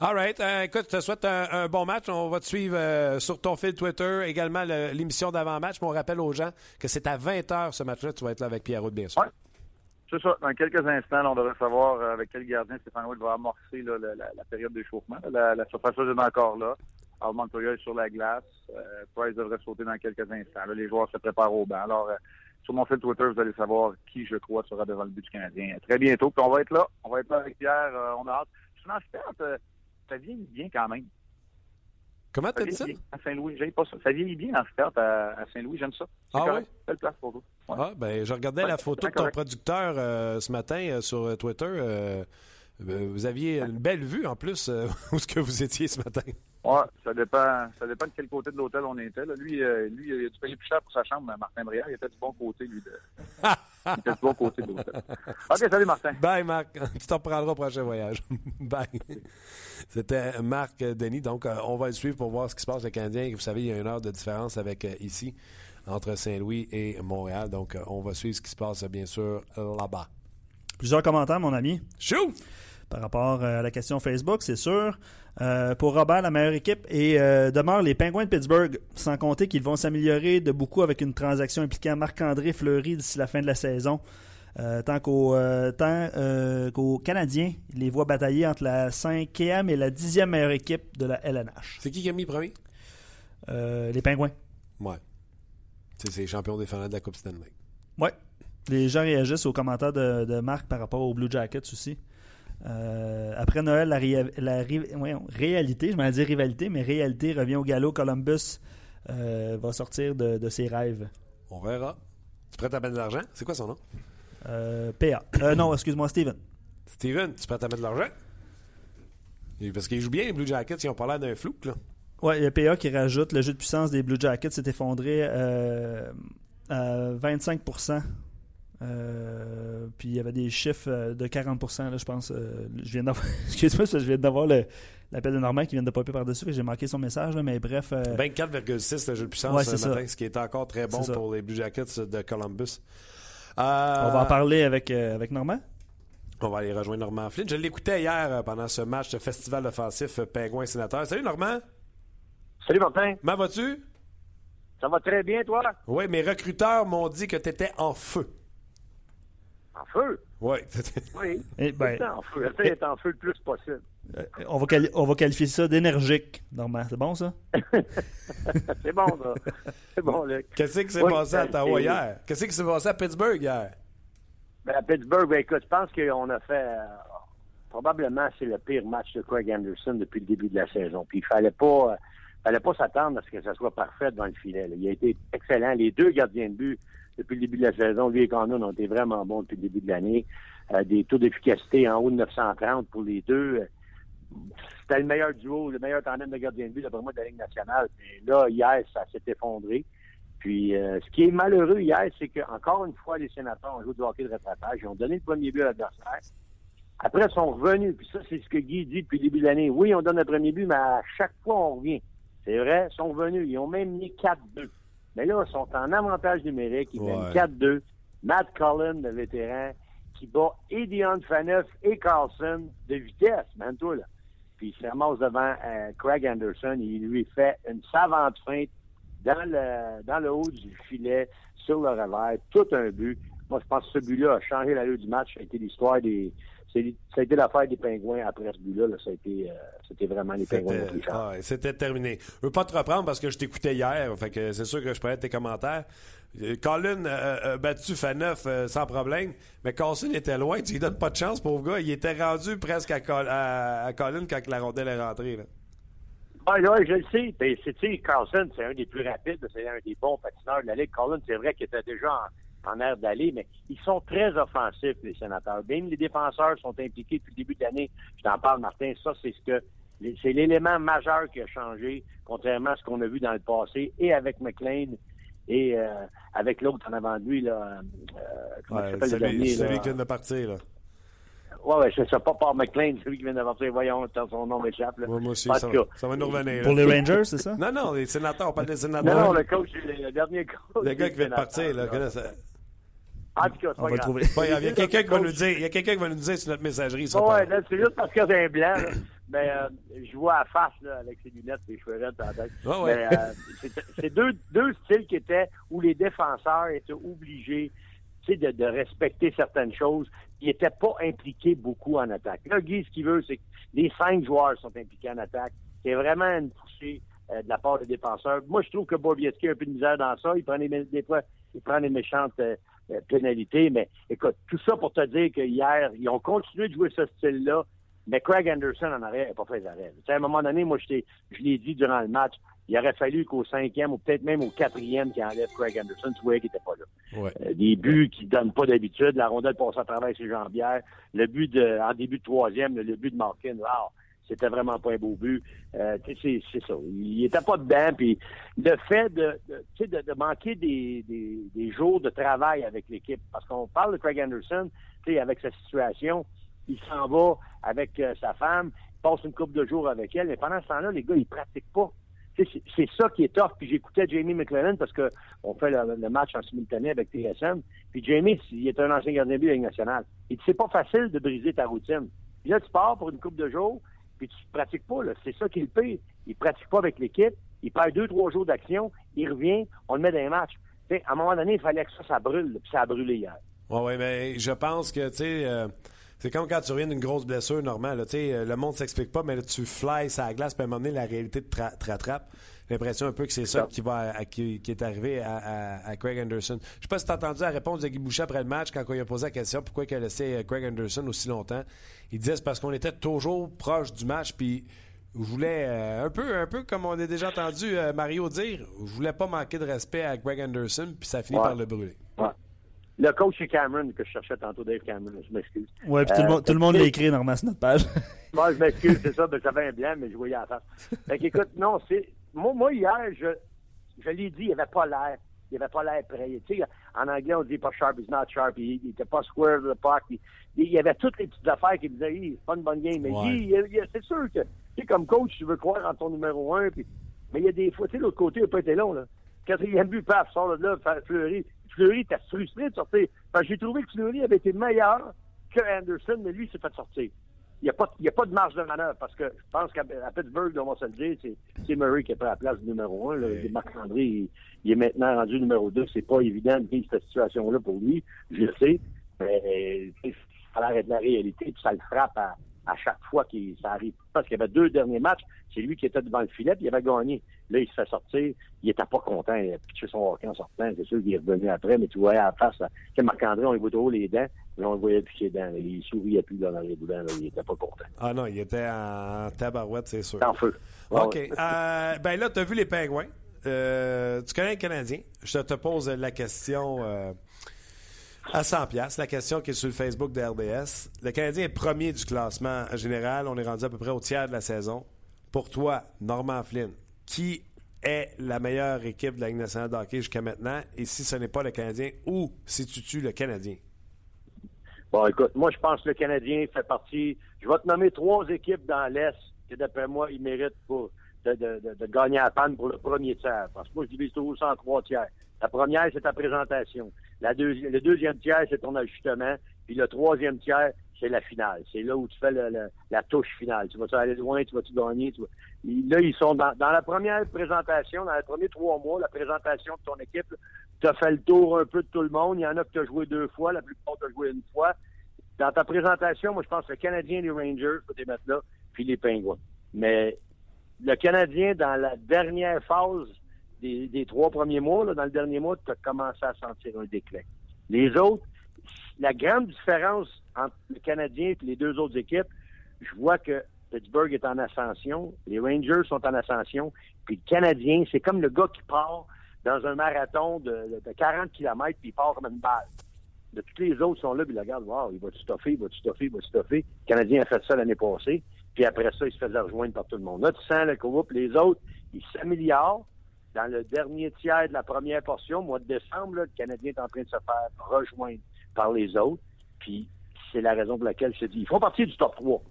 All right. Euh, écoute, je te souhaite un, bon match. On va te suivre euh, sur ton fil Twitter, également l'émission d'avant-match. Mais on rappelle aux gens que c'est à 20h ce match-là. Tu vas être là avec Pierre bien sûr. C'est ça. Dans quelques instants, on devrait savoir avec quel gardien Stéphane Wood va amorcer la, période d'échauffement. La, la surface est encore là. Alors, Montoya est sur la glace. Price devrait sauter dans quelques instants. les joueurs se préparent au banc. Alors, sur mon fil Twitter, vous allez savoir qui, je crois, sera devant le but du Canadien. Très bientôt. Puis on va être là. On va être là avec Pierre. Euh, on a hâte. En euh, ça vieillit bien quand même. Comment t'as dit ça? À Saint-Louis, j'aime pas ça. Ça vieillit bien en start à, Saint-Louis, j'aime ça. Ah oui? Belle place pour vous. Ah, ben, je regardais la photo de ton producteur euh, ce matin sur Twitter. vous aviez une belle vue en plus où ce que vous étiez ce matin. Ouais, ça dépend, ça dépend de quel côté de l'hôtel on était. Là. Lui, euh, lui, il a dû payer plus cher pour sa chambre, Martin Brière. Il était du bon côté, lui. De... il était du bon côté de l'hôtel. OK, salut, Martin. Bye, Marc. Tu t'en prendras au prochain voyage. Bye. C'était Marc Denis. Donc, euh, on va le suivre pour voir ce qui se passe avec le Canadien. Vous savez, il y a une heure de différence avec euh, ici, entre Saint-Louis et Montréal. Donc, on va suivre ce qui se passe, bien sûr, là-bas. Plusieurs commentaires, mon ami. Chou! Par rapport à la question Facebook, c'est sûr. Euh, pour Robert, la meilleure équipe et euh, demeure les Penguins de Pittsburgh, sans compter qu'ils vont s'améliorer de beaucoup avec une transaction impliquant Marc-André Fleury d'ici la fin de la saison. Euh, tant qu'aux Canadiens, il les voit batailler entre la 5e et la 10e meilleure équipe de la LNH. C'est qui qui a mis premier? les Penguins. Ouais. C'est les champions défendants de la Coupe Stanley. Ouais. Les gens réagissent aux commentaires de, de Marc par rapport aux Blue Jackets aussi. Euh, après Noël, la, réalité, je m'en dire rivalité, mais réalité revient au galop. Columbus euh, va sortir de, ses rêves. On verra. Tu prêtes à mettre de l'argent? C'est quoi son nom? Euh, PA. non, excuse-moi, Steven. Steven, tu prêtes à mettre de l'argent? Parce qu'ils jouent bien, les Blue Jackets. Ils ont pas l'air d'un flou, là. Y a PA qui rajoute le jeu de puissance des Blue Jackets s'est effondré à 25 euh, puis il y avait des chiffres euh, de 40%, là, je pense. Euh, je viens d'avoir, excuse-moi, je viens d'avoir l'appel de Normand qui vient de popper par-dessus, j'ai manqué son message, mais bref. 24,6 le jeu de puissance ce matin, ce qui est encore très bon pour les Blue Jackets de Columbus. On va en parler avec, avec Normand? On va aller rejoindre Normand Flynn. Je l'écoutais hier pendant ce match de festival offensif Pingouin Sénateur. Salut Normand. Salut Martin. Comment vas-tu? Ça va très bien, toi? Oui, mes recruteurs m'ont dit que tu étais en feu. En feu? Oui. oui. Eh ben, en feu. Essaye d'être en feu le plus possible. Euh, on, va on va qualifier ça d'énergique, Normand. C'est bon, ça? c'est bon, ça. C'est bon, Luc. Qu'est-ce qui s'est passé à Ottawa hier? Qu'est-ce qui s'est passé à Pittsburgh hier? Ben, à Pittsburgh, ben, écoute, je pense qu'on a fait... Euh, probablement, c'est le pire match de Craig Anderson depuis le début de la saison. Puis il fallait pas... Euh, fallait pas s'attendre à ce que ça soit parfait dans le filet. Il a été excellent. Les deux gardiens de but depuis le début de la saison. Lui et Condon ont été vraiment bons depuis le début de l'année. Euh, des taux d'efficacité en haut de 930 pour les deux. C'était le meilleur duo, le meilleur tandem de gardien de but, d'après moi, de la Ligue nationale. Et là, hier, ça s'est effondré. Puis, euh, ce qui est malheureux hier, c'est qu'encore une fois, les sénateurs ont joué du hockey de rattrapage. Ils ont donné le premier but à l'adversaire. Après, ils sont revenus. Puis ça, c'est ce que Guy dit depuis le début de l'année. Oui, on donne le premier but, mais à chaque fois, on revient. C'est vrai, ils sont revenus. Ils ont même mis 4-2. Mais là, ils sont en avantage numérique. Ils mènent 4-2. Matt Cullen, le vétéran, qui bat et Dion Faneuf et Carlson de vitesse, même toi, là. Puis il se ramasse devant euh, Craig Anderson et il lui fait une savante feinte dans le, dans le haut du filet, sur le revers, tout un but. Moi, je pense que ce but-là a changé l'allure du match. Ça a été l'histoire des. Ça a été l'affaire des pingouins après ce but-là. Ça a été, euh, c'était vraiment les pingouins qui ah, C'était terminé. Je veux pas te reprendre parce que je t'écoutais hier. Fait que c'est sûr que je être tes commentaires. Euh, Colin a battu Faneuf euh, sans problème, mais Carlson était loin. Tu lui donnes pas de chance, pauvre gars. Il était rendu presque à, Colin quand la rondelle est rentrée. Là. Ah, je le sais. Ben, c'est, Carlson, c'est un des plus rapides, c'est un des bons patineurs de la Ligue. Colin, c'est vrai qu'il était déjà en, air d'aller, mais ils sont très offensifs, les sénateurs. Même les défenseurs sont impliqués depuis le début de l'année. Je t'en parle, Martin. Ça, c'est ce que c'est l'élément majeur qui a changé, contrairement à ce qu'on a vu dans le passé, et avec McLean et euh, avec l'autre en avant de lui, là, euh, comment ouais, s'appelle le dernier? Celui qui vient de partir, là. Ouais, ouais, c'est ça, pas Paul McLean, celui qui vient de partir. Voyons, son nom m'échappe. moi aussi, ça, ça va nous revenir. Pour les Rangers, c'est ça? Non, non, les sénateurs, pas des sénateurs. Non, non, le coach, le, dernier coach. Le gars qui vient de partir, là. En tout cas, c'est pas grave. il y a quelqu'un qui va nous dire, il y a quelqu'un qui va nous dire sur notre messagerie. Ça, ouais, c'est juste parce que c'est un blanc. Mais euh, je vois à face là, avec ses lunettes et les cheveux raides la tête. ouais. euh, c'est deux, deux styles qui étaient où les défenseurs étaient obligés de, respecter certaines choses. Ils n'étaient pas impliqués beaucoup en attaque. Là, Guy, ce qu'il veut, c'est que les cinq joueurs sont impliqués en attaque. C'est vraiment une poussée euh, de la part des défenseurs. Moi, je trouve que Bobieski a un peu de misère dans ça. Il prend des, des fois, il prend des méchantes euh, euh, pénalités. Mais écoute, tout ça pour te dire que hier, ils ont continué de jouer ce style-là. Mais Craig Anderson en arrière n'a pas fait arrêts. À un moment donné, moi, je l'ai dit durant le match, il aurait fallu qu'au cinquième ou peut-être même au quatrième qui enlève Craig Anderson, tu voyais qu'il n'était pas là. Ouais. Euh, des buts qui ne donnent pas d'habitude, la rondelle passe à travers ses jambières, le but de, en début de troisième, le, but de Markin, wow, c'était vraiment pas un beau but. Euh, c'est, c'est ça. Il était pas dedans. Puis le fait de, de, de, de manquer des, des, des, jours de travail avec l'équipe, parce qu'on parle de Craig Anderson, avec sa situation, il s'en va avec euh, sa femme, il passe une couple de jours avec elle, mais pendant ce temps-là, les gars, ils pratiquent pas c'est ça qui est tough. Puis j'écoutais Jamie McLennan parce que on fait le, match en simultané avec TSM. Puis Jamie, il est un ancien gardien de but de Ligue nationale. Et c'est pas facile de briser ta routine. Puis là, tu pars pour une coupe de jours, puis tu pratiques pas. C'est ça qui est le pire. Il pratique pas avec l'équipe. Il perd deux, trois jours d'action. Il revient. On le met dans les matchs. à un moment donné, il fallait que ça, ça brûle. Puis ça a brûlé hier. Oui, oui, mais je pense que, tu sais... Euh, c'est comme quand tu reviens d'une grosse blessure normale. Euh, le monde s'explique pas, mais là, tu à la glace, puis à un moment donné, la réalité te, rattrape. J'ai l'impression un peu que c'est ça qui, va, qui, est arrivé à, Craig Anderson. Je sais pas si tu as entendu la réponse de Guy Boucher après le match quand on lui a posé la question pourquoi il a laissé euh, Craig Anderson aussi longtemps. Il disait c'est parce qu'on était toujours proche du match, puis je voulais, euh, un, peu, un peu comme on a déjà entendu Mario dire, je voulais pas manquer de respect à Craig Anderson, puis ça finit par le brûler. Le coach c'est Cameron que je cherchais tantôt, Dave Cameron, je m'excuse. Oui, puis tout, le monde, tout le monde l'a écrit normalement sur notre page. moi, je m'excuse, c'est ça, ben, ça un blanc, mais je voyais à la face. Fait qu'écoute, non, c'est. Moi, moi, hier, je, je l'ai dit, il avait pas l'air. Il avait pas l'air prêt. Tu sais, en anglais, on dit pas sharp, he's not sharp. Il, il était pas square de the puck. Il, il, y avait toutes les petites affaires qui disaient, hey, c'est pas une bonne game. Mais c'est sûr que, tu sais, comme coach, tu veux croire en ton numéro un. Puis, mais il y a des fois, tu sais, l'autre côté, il n'a pas été long, là. Quatrième but, paf, sort de là, Fleury. Fleury était frustré de sortir. J'ai trouvé que Fleury avait été meilleur que Anderson, mais lui, s'est fait sortir. Il n'y a, pas, a pas de marge de manœuvre parce que je pense qu'à Pittsburgh, on va se le dire, c'est Murray qui a pris la place numéro un. Marc-André, il, est maintenant rendu numéro deux. C'est pas évident de vivre cette situation-là pour lui, je le sais. Mais ça a l'air de la réalité, puis ça le frappe à, à chaque fois que ça arrive. Parce qu'il y avait deux derniers matchs, c'est lui qui était devant le filet, puis il avait gagné. Là, il se fait sortir, il était pas content, il a pitché son hockey en sortant, c'est sûr qu'il est revenu après, mais tu voyais à la face, que Marc-André, on lui voit trop les dents, mais on le voyait plus ses dents, il souriait plus dans les boudins, il était pas content. Ah non, il était en tabarouette, c'est sûr. En feu. OK. Euh, ben là, tu as vu les pingouins. Euh, tu connais le Canadien? Je te pose la question... Euh, à 100 pièces. La question qui est sur le Facebook de RDS. Le Canadien est premier du classement général. On est rendu à peu près au tiers de la saison. Pour toi, Norman Flynn, qui est la meilleure équipe de la Ligue nationale de hockey jusqu'à maintenant? Et si ce n'est pas le Canadien, où situes-tu le Canadien? Bon, écoute, moi, je pense que le Canadien fait partie. Je vais te nommer trois équipes dans l'Est qui, d'après moi, ils méritent pour, de, de, gagner à panne pour le premier tiers. Parce que moi, je divise toujours ça en trois tiers. La première, c'est ta présentation. La le deuxième tiers, c'est ton ajustement. Puis le troisième tiers, c'est la finale. C'est là où tu fais la touche finale. Tu vas-tu aller loin, tu vas-tu gagner. Là, ils sont dans, la première présentation, dans les premiers trois mois, la présentation de ton équipe. Tu as fait le tour un peu de tout le monde. Il y en a que tu as joué deux fois, la plupart tu as joué une fois. Dans ta présentation, moi, je pense que le Canadien, les Rangers, faut les mettre là, puis les Penguins. Mais le Canadien, dans la dernière phase des, trois premiers mois, dans le dernier mois, tu as commencé à sentir un déclin. Les autres, la grande différence entre le Canadien et les deux autres équipes, je vois que Pittsburgh est en ascension, les Rangers sont en ascension, puis le Canadien, c'est comme le gars qui part dans un marathon de, 40 km, puis il part comme une balle. De tous les autres sont là, puis ils regardent, wow, il va stuffer, il va stuffer, il va stuffer. Le Canadien a fait ça l'année passée, puis après ça, il se faisait rejoindre par tout le monde. Là, tu sens le groupe, les autres, ils s'améliorent. Dans le dernier tiers de la première portion, mois de décembre, le Canadien est en train de se faire rejoindre par les autres. Puis c'est la raison pour laquelle je te dis, ils font partie du top 3.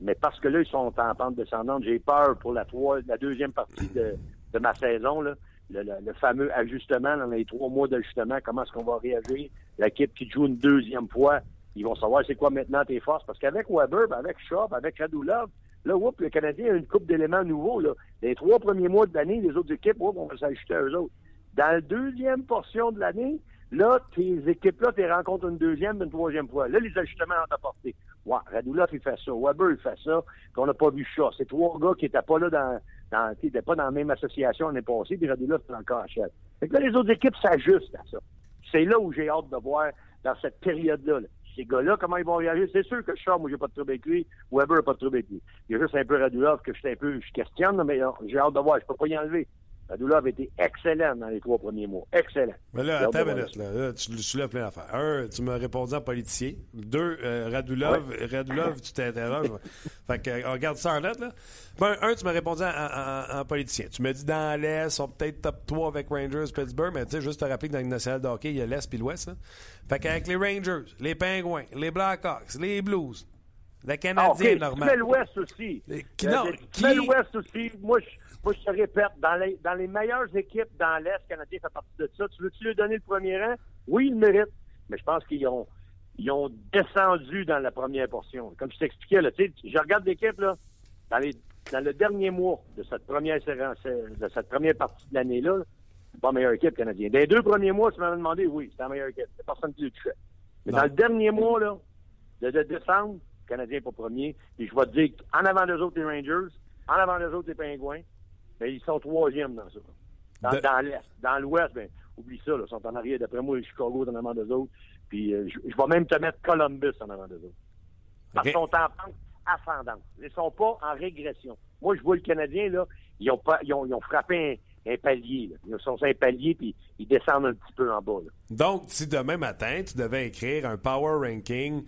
Mais parce que là, ils sont en pente descendante, j'ai peur pour la, la deuxième partie de, ma saison, là, le, fameux ajustement, dans les trois mois d'ajustement, comment est-ce qu'on va réagir? L'équipe qui joue une deuxième fois, ils vont savoir c'est quoi maintenant tes forces. Parce qu'avec Weber, avec Shaw, avec Radulov, là, le Canadien a une coupe d'éléments nouveaux. Là. Les trois premiers mois de l'année, les autres équipes, whoop, on va s'ajuster à eux autres. Dans la deuxième portion de l'année, Là, tes équipes-là, tu rencontres une deuxième, une troisième fois. Là, les ajustements ont apporté. Ouais, Radulov, il fait ça. Weber, il fait ça. Puis on n'a pas vu ça. C'est trois gars qui n'étaient pas là dans, qui pas dans la même association l'année passée, puis Radulov est encore en chef. Fait que là, les autres équipes s'ajustent à ça. C'est là où j'ai hâte de voir dans cette période-là. Ces gars-là, comment ils vont réagir? C'est sûr que Shaw, moi, j'ai pas de trouble avec lui. Weber n'a pas de trouble avec lui. Il y a juste un peu Radulov que je suis un peu, je questionne, mais j'ai hâte de voir. Je peux pas y enlever. Radulov été excellent dans les trois premiers mois. Excellent. Mais là, attends une minute. Là, tu lui soulèves plein d'affaires. Un, tu m'as répondu en politicien. Deux, euh, Radulov, Radulov tu t'interroges. fait que, on regarde ça en lettres, là. Ben, un, tu m'as répondu en, politicien. Tu m'as dit dans l'Est, sont peut-être top 3 avec Rangers, Pittsburgh, mais tu sais, juste te rappeler que dans le national de hockey, il y a l'Est puis l'Ouest. Fait qu'avec les Rangers, les Pingouins, les Blackhawks, les Blues, le Canadien, ah, normal. Tu mets l'Ouest aussi. Qui, non, tu mets l'Ouest aussi. Moi, je moi, je te répète, dans les, dans les meilleures équipes dans l'Est, le Canadien fait partie de ça. Tu veux-tu lui donner le premier rang? Oui, il le mérite. Mais je pense qu'ils ont, ils ont descendu dans la première portion. Comme je t'expliquais, là, je regarde l'équipe, là, dans, les, dans le dernier mois de cette première de cette première partie de l'année-là, c'est pas la meilleure équipe canadienne. Dans les deux premiers mois, tu m'avais demandé, oui, c'est la meilleure équipe. C'est personne qui le touchait. Mais dans le dernier mois, là, de, décembre, le Canadien pas premier. Puis je vais te dire en avant des autres, les Rangers, en avant des autres, les Pingouins, mais ils sont troisièmes dans ça. Dans, dans l'Est. Dans l'Ouest, ben, oublie ça, là, ils sont en arrière. D'après moi, Chicago est en avant d'eux autres. Puis euh, je, vais même te mettre Columbus en avant d'eux autres. Parce qu'ils sont en pente ascendante. Ils sont pas en régression. Moi, je vois le Canadien, là, ils ont, pas, ils ont, ils ont frappé un, palier. Là. Ils sont sur un palier, puis ils descendent un petit peu en bas. Là. Donc, si demain matin, tu devais écrire un power ranking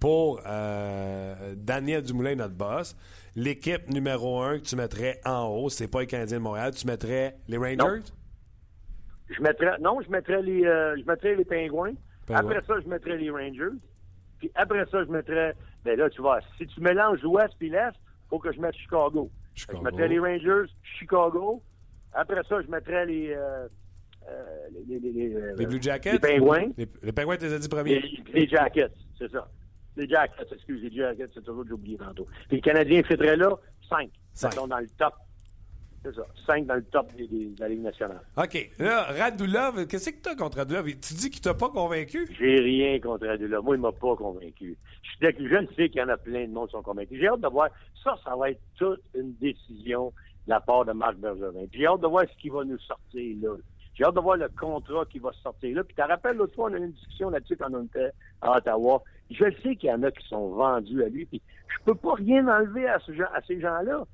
pour euh, Daniel Dumoulin, notre boss, l'équipe numéro un que tu mettrais en haut, c'est pas les Canadiens de Montréal, tu mettrais les Rangers? Non, je mettrais, non, je mettrais les, euh, je mettrais les Pingouins. Après ça, je mettrais les Rangers. Puis après ça, je mettrais. Ben là, tu vois, si tu mélanges l'Ouest et l'Est, il faut que je mette Chicago. Je mettrais les Rangers, Chicago. Après ça, je mettrais les. Euh, euh, les, les, les, Blue Jackets? Les Pingouins. Les, Pingouins, tu les as dit premiers. Les, Jackets, c'est ça. Les Jackets, excusez, les Jackets, c'est toujours oublié tantôt. Puis les Canadiens fitteraient là, 5. Ils sont dans le top. C'est ça. 5 dans le top de la Ligue nationale. OK. Là, Radulov, qu'est-ce que tu as contre Radulov? Tu dis qu'il t'a pas convaincu? J'ai rien contre Radulov. Moi, il m'a pas convaincu. Je, je ne sais qu'il y en a plein de monde qui sont convaincus. J'ai hâte de voir. Ça, ça va être toute une décision de la part de Marc Bergevin. J'ai hâte de voir ce qui va nous sortir là. J'ai hâte de voir le contrat qui va sortir là. Puis tu te rappelles, l'autre fois, on a eu une discussion là-dessus quand on était à Ottawa. Je sais qu'il y en a qui sont vendus à lui, puis je peux pas rien enlever à, ce à ces gens-là.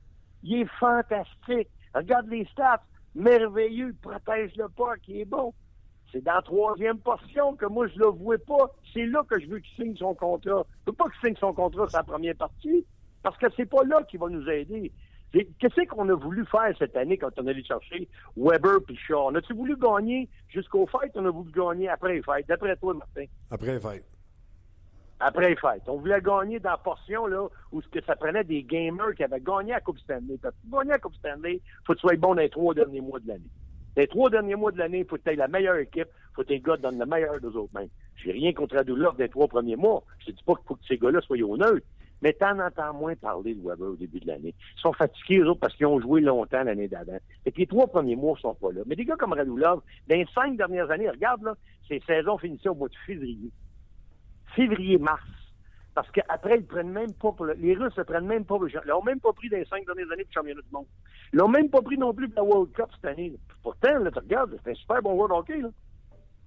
Il est fantastique. Regarde les stats. Merveilleux. Il protège le pas, qui est bon. C'est dans la troisième portion que moi, je le vois pas. C'est là que je veux qu'il signe son contrat. Je veux pas qu'il signe son contrat la première partie, parce que c'est pas là qu'il va nous aider. Qu'est-ce qu'on a voulu faire cette année quand on allé chercher Weber puis Shaw? On a-tu voulu gagner jusqu'au fight ou on a voulu gagner après les fêtes? D'après toi, Martin? Après les fêtes après les fêtes. On voulait gagner dans la portion là, où ce que ça prenait des gamers qui avaient gagné à Coupe Stanley. Parce que gagner à Coupe Stanley, faut que tu sois bon dans les trois derniers mois de l'année. Les trois derniers mois de l'année, il faut que tu aies la meilleure équipe, faut que tes gars donnent le meilleur d'eux autres mêmes. J'ai rien contre Radulov des trois premiers mois. Je dis pas qu'il faut que ces gars-là soient honnêtes. Mais t'en entends moins parler de Weber au début de l'année. Ils sont fatigués, eux autres, parce qu'ils ont joué longtemps l'année d'avant. Et puis les trois premiers mois sont pas là. Mais des gars comme Radulov, dans les cinq dernières années, regarde, là, ces saisons finissaient au mois de février. Février-mars. Parce qu'après, ils prennent même pas. Les Russes ne prennent même pas. Ils l'ont même pas pris dans les cinq dernières années le championnat du monde. Ils l'ont même pas pris non plus pour la World Cup cette année. Pourtant, là, tu regardes, c'est un super bon World Hockey.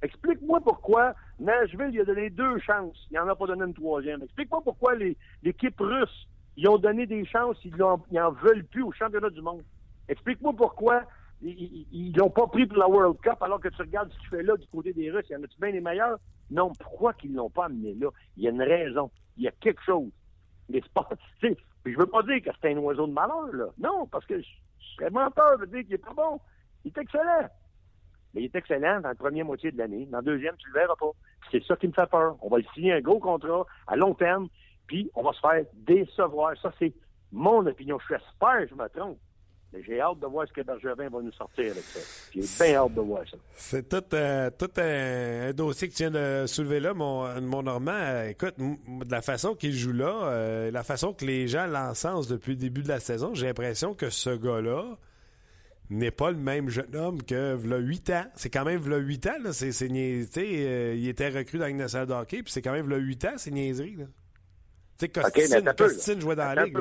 Explique-moi pourquoi Nashville il a donné deux chances. Il n'en a pas donné une troisième. Explique-moi pourquoi l'équipe russe, ils ont donné des chances, ils n'en veulent plus au championnat du monde. Explique-moi pourquoi ils l'ont pas pris pour la World Cup alors que tu regardes ce qu'il fait là du côté des Russes. Il y en a-tu bien les meilleurs? Non, pourquoi qu'ils l'ont pas amené là? Il y a une raison. Il y a quelque chose. Mais c'est pas. Je veux pas dire que c'est un oiseau de malheur, là. Non, parce que je serais menteur de dire qu'il est pas bon. Il est excellent. Mais il est excellent dans la première moitié de l'année. Dans la deuxième, tu le verras pas. C'est ça qui me fait peur. On va lui signer un gros contrat à long terme, puis on va se faire décevoir. Ça, c'est mon opinion. J'espère je me trompe. Mais j'ai hâte de voir ce que Bergevin va nous sortir avec ça. J'ai bien hâte de voir ça. C'est tout, euh, tout un, dossier que tu viens de soulever là, mon, mon Normand. Euh, écoute, de la façon qu'il joue là, euh, la façon que les gens l'encensent depuis le début de la saison, j'ai l'impression que ce gars-là n'est pas le même jeune homme que v'là 8 ans. C'est quand même v'là 8 ans. Là. C'est, c'est il était recru dans la nationale de hockey, puis c'est quand même v'là 8 ans, c'est niaiserie. Tu sais, Costine, jouait dans la ligue.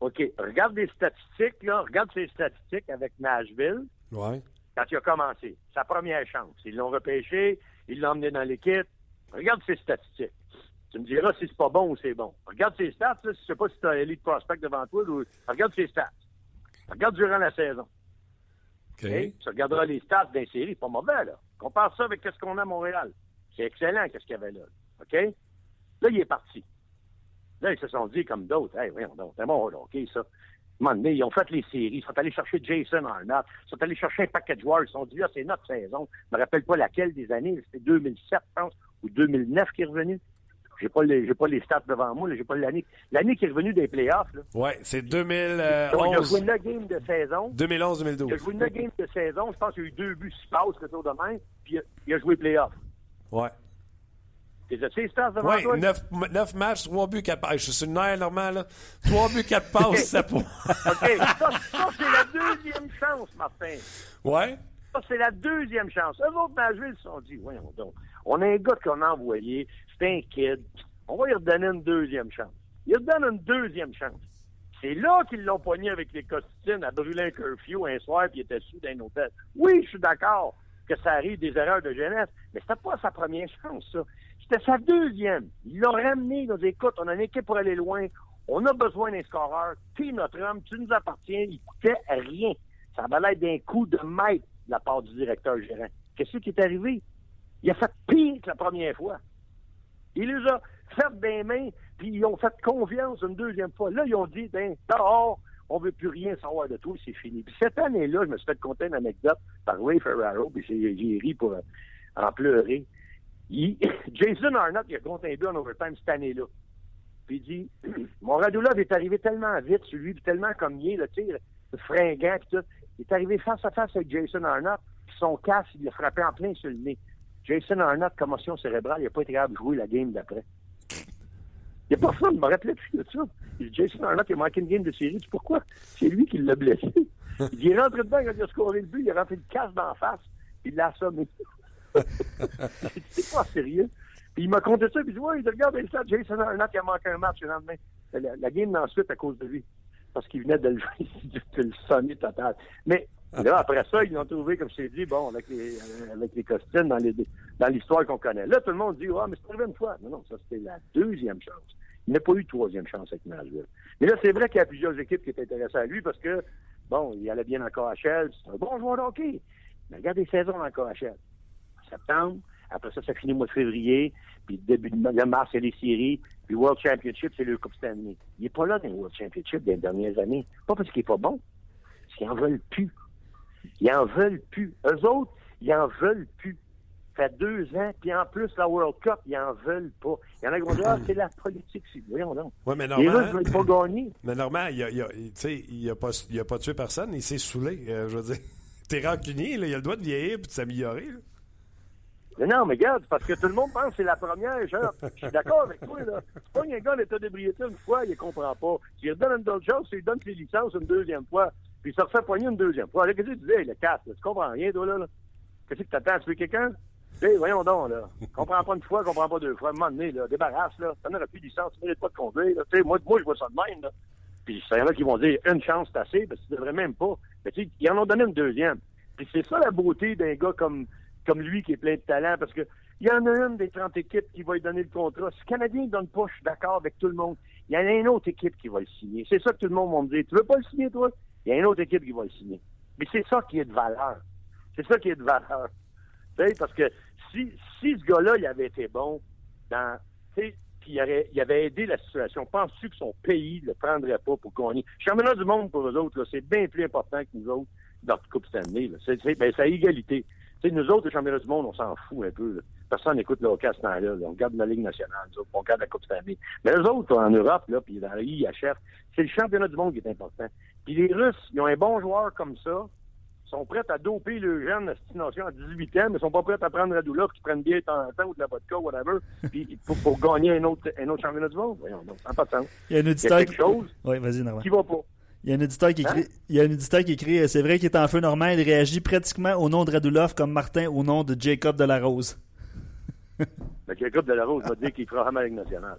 OK. Regarde les statistiques, là. Regarde ses statistiques avec Nashville. Ouais. Quand il a commencé. Sa première chance. Ils l'ont repêché, ils l'ont emmené dans l'équipe. Regarde ses statistiques. Tu me diras si c'est pas bon ou c'est bon. Regarde ses stats, là, je sais pas si tu as Elite Prospect devant toi. Ou... Regarde ses stats. Regarde durant la saison. OK. Tu regarderas les stats d'un série, pas mauvais, là. Compare ça avec ce qu'on a à Montréal. C'est excellent, qu'est-ce qu'il y avait là. OK? Là, il est parti. Là, ils se sont dit, comme d'autres, hey, voyons donc, c'est bon, OK, ça. À un moment donné, ils ont fait les séries, ils sont allés chercher Jason Arnott, ils sont allés chercher un paquet de joueurs, ils se sont dit, là, c'est notre saison. Je me rappelle pas laquelle des années, c'était 2007, je pense, ou 2009 qui est revenu. J'ai pas les, j'ai pas les stats devant moi, j'ai pas l'année. L'année qui est revenue des playoffs, là. Ouais, c'est 2011. Donc, il a joué 9 games de saison. 2011-2012. Il a joué 9 games de saison. Je pense qu'il y a eu deux buts, six passes, retour de main, puis il a, joué playoffs. Ouais. Stats devant ouais, toi? 9, 9 matchs, 3 buts, 4 passes. Je suis sur le nerf normal, là. 3 buts, 4 passes, ça pour. OK. Ça, ça c'est la deuxième chance, Martin. Ouais. Ça, c'est la deuxième chance. Eux autres, Nashville, se sont dit, voyons donc. On a un gars qu'on a envoyé, c'est un kid. On va lui redonner une deuxième chance. Il redonne une deuxième chance. C'est là qu'ils l'ont poigné avec les costines à brûler un curfew un soir puis il était sous d'un hôtel. Oui, je suis d'accord que ça arrive des erreurs de jeunesse, mais c'était pas sa première chance, ça. C'était sa deuxième. Ils l'ont ramené, ils nous écoute, on a une équipe pour aller loin. On a besoin d'un scoreur. Tu es notre homme, tu nous appartiens. Il coûtait rien. Ça va l'air d'un coup de maître de la part du directeur gérant. Qu'est-ce qui est arrivé? Il a fait pire que la première fois. Il les a fait des mains, puis ils ont fait confiance une deuxième fois. Là, ils ont dit, ben, dehors, on veut plus rien savoir de toi, c'est fini. Puis cette année-là, je me suis fait conter une anecdote par Ray Ferraro, puis j'ai ri pour en pleurer. Jason Arnott, il a compté un but en overtime cette année-là. Puis il dit, mon Radulov est arrivé tellement vite sur lui, tellement comme il est, tu sais, fringant, puis tout. Il est arrivé face à face avec Jason Arnott, puis son casque, il l'a frappé en plein sur le nez. Jason Arnott, commotion cérébrale, il n'a pas été capable de jouer la game d'après. Il n'y a personne, je me rappelais plus de ça. Jason Arnott, il a manqué une game de série. Pourquoi? C'est lui qui l'a blessé. Il est rentré dedans quand il a scoré le but, il a rentré le casse d'en face, puis il l'a assommé. c'est pas sérieux. Puis il m'a compté ça, puis il dit Ouais, il regarde ça, Jason Arnott, il a manqué un match le lendemain. La, la game d'ensuite à cause de lui. Parce qu'il venait de le, de le sonner total. Mais là, après ça, ils l'ont trouvé, comme je t'ai dit, bon, avec les, les costumes dans, l'histoire qu'on connaît. Là, tout le monde dit, ah, mais c'est arrivé une fois. Non, non, ça, c'était la deuxième chance. Il n'a pas eu de troisième chance avec Nashville. Mais là, c'est vrai qu'il y a plusieurs équipes qui étaient intéressées à lui parce que, bon, il allait bien en KHL, c'est un bon joueur de hockey. Mais regarde les saisons en KHL septembre. Après ça, ça finit au mois de février. Puis début de mars, c'est les séries. Puis World Championship, c'est le Coupe Stanley. Il n'est pas là dans le World Championship des dernières années. Pas parce qu'il n'est pas bon. Parce qu'ils en veulent plus. Ils en veulent plus. Eux autres, ils en veulent plus. Ça fait deux ans, puis en plus, la World Cup, ils en veulent pas. Il y en a qui vont dire, ah, c'est la politique, c'est voyons donc. Ouais, mais normalement. Les veulent pas gagner. Mais normalement, il a, il a, pas, il a pas tué personne, il s'est saoulé. Euh, je veux dire, t'es rancunier, là, il a le droit de vieillir et de s'améliorer. Non, mais regarde, parce que tout le monde pense que c'est la première, genre. Je suis d'accord avec toi, là. Pas un gars d'état d'ébriété une fois, il comprend pas. Tu lui donnes une chose, tu lui donnes ses licences une deuxième fois, puis il se refait poigner une deuxième fois. Qu'est-ce que tu disais, le casse? Tu comprends rien, toi, là? là? Qu'est-ce que t'attends? Tu veux quelqu'un? Hé, voyons donc, là. Comprends pas une fois, comprends pas deux fois. À un moment donné, là, débarrasse, là. T'en auras plus de licence, tu mérites pas de conduire, là. Moi, moi, je vois ça de même, là. Puis il y en a qui vont dire une chance, c'est assez, parce que tu devrais même pas. Mais tu sais, ils en ont donné une deuxième. Puis c'est ça la beauté d'un gars comme, comme lui qui est plein de talent, parce que il y en a une des 30 équipes qui va lui donner le contrat. Si le Canadien ne donne pas, je suis d'accord avec tout le monde. Il y en a une autre équipe qui va le signer. C'est ça que tout le monde va me dire. Tu veux pas le signer, toi? Il y a une autre équipe qui va le signer. Mais c'est ça qui est de valeur. C'est ça qui est de valeur. Parce que si, si ce gars-là, il avait été bon dans, puis il, avait aidé la situation, penses-tu que son pays ne le prendrait pas pour gagner? Championnat du monde pour eux autres, c'est bien plus important que nous autres dans la Coupe Stanley. C'est, ben, c'est à égalité. Tu sais, nous autres, les championnats du monde, on s'en fout un peu. Là. Personne n'écoute le hockey à ce temps-là. On regarde la Ligue nationale, nous autres, on regarde la Coupe Stanley. Mais eux autres, en Europe, là, puis dans la IHF, c'est le championnat du monde qui est important. Puis les Russes, ils ont un bon joueur comme ça, sont prêts à doper le jeune destination à 18 ans, mais sont pas prêts à prendre Radulov qui prennent bien de temps en temps ou de la vodka, whatever, puis pour, pour gagner un autre, un autre championnat du monde. Voyons, donc, ça n'a pas de sens. Il y a un Il y a auditeur quelque qui... chose Oui, vas-y, qui va pas. Il y a un auditeur qui Hein? écrit, il y a un auditeur qui écrit, euh, c'est vrai qu'il est en feu Normand, il réagit pratiquement au nom de Radulov comme Martin au nom de Jacob Delarose. Mais Jacob Delarose va dire qu'il fera jamais la Ligue nationale.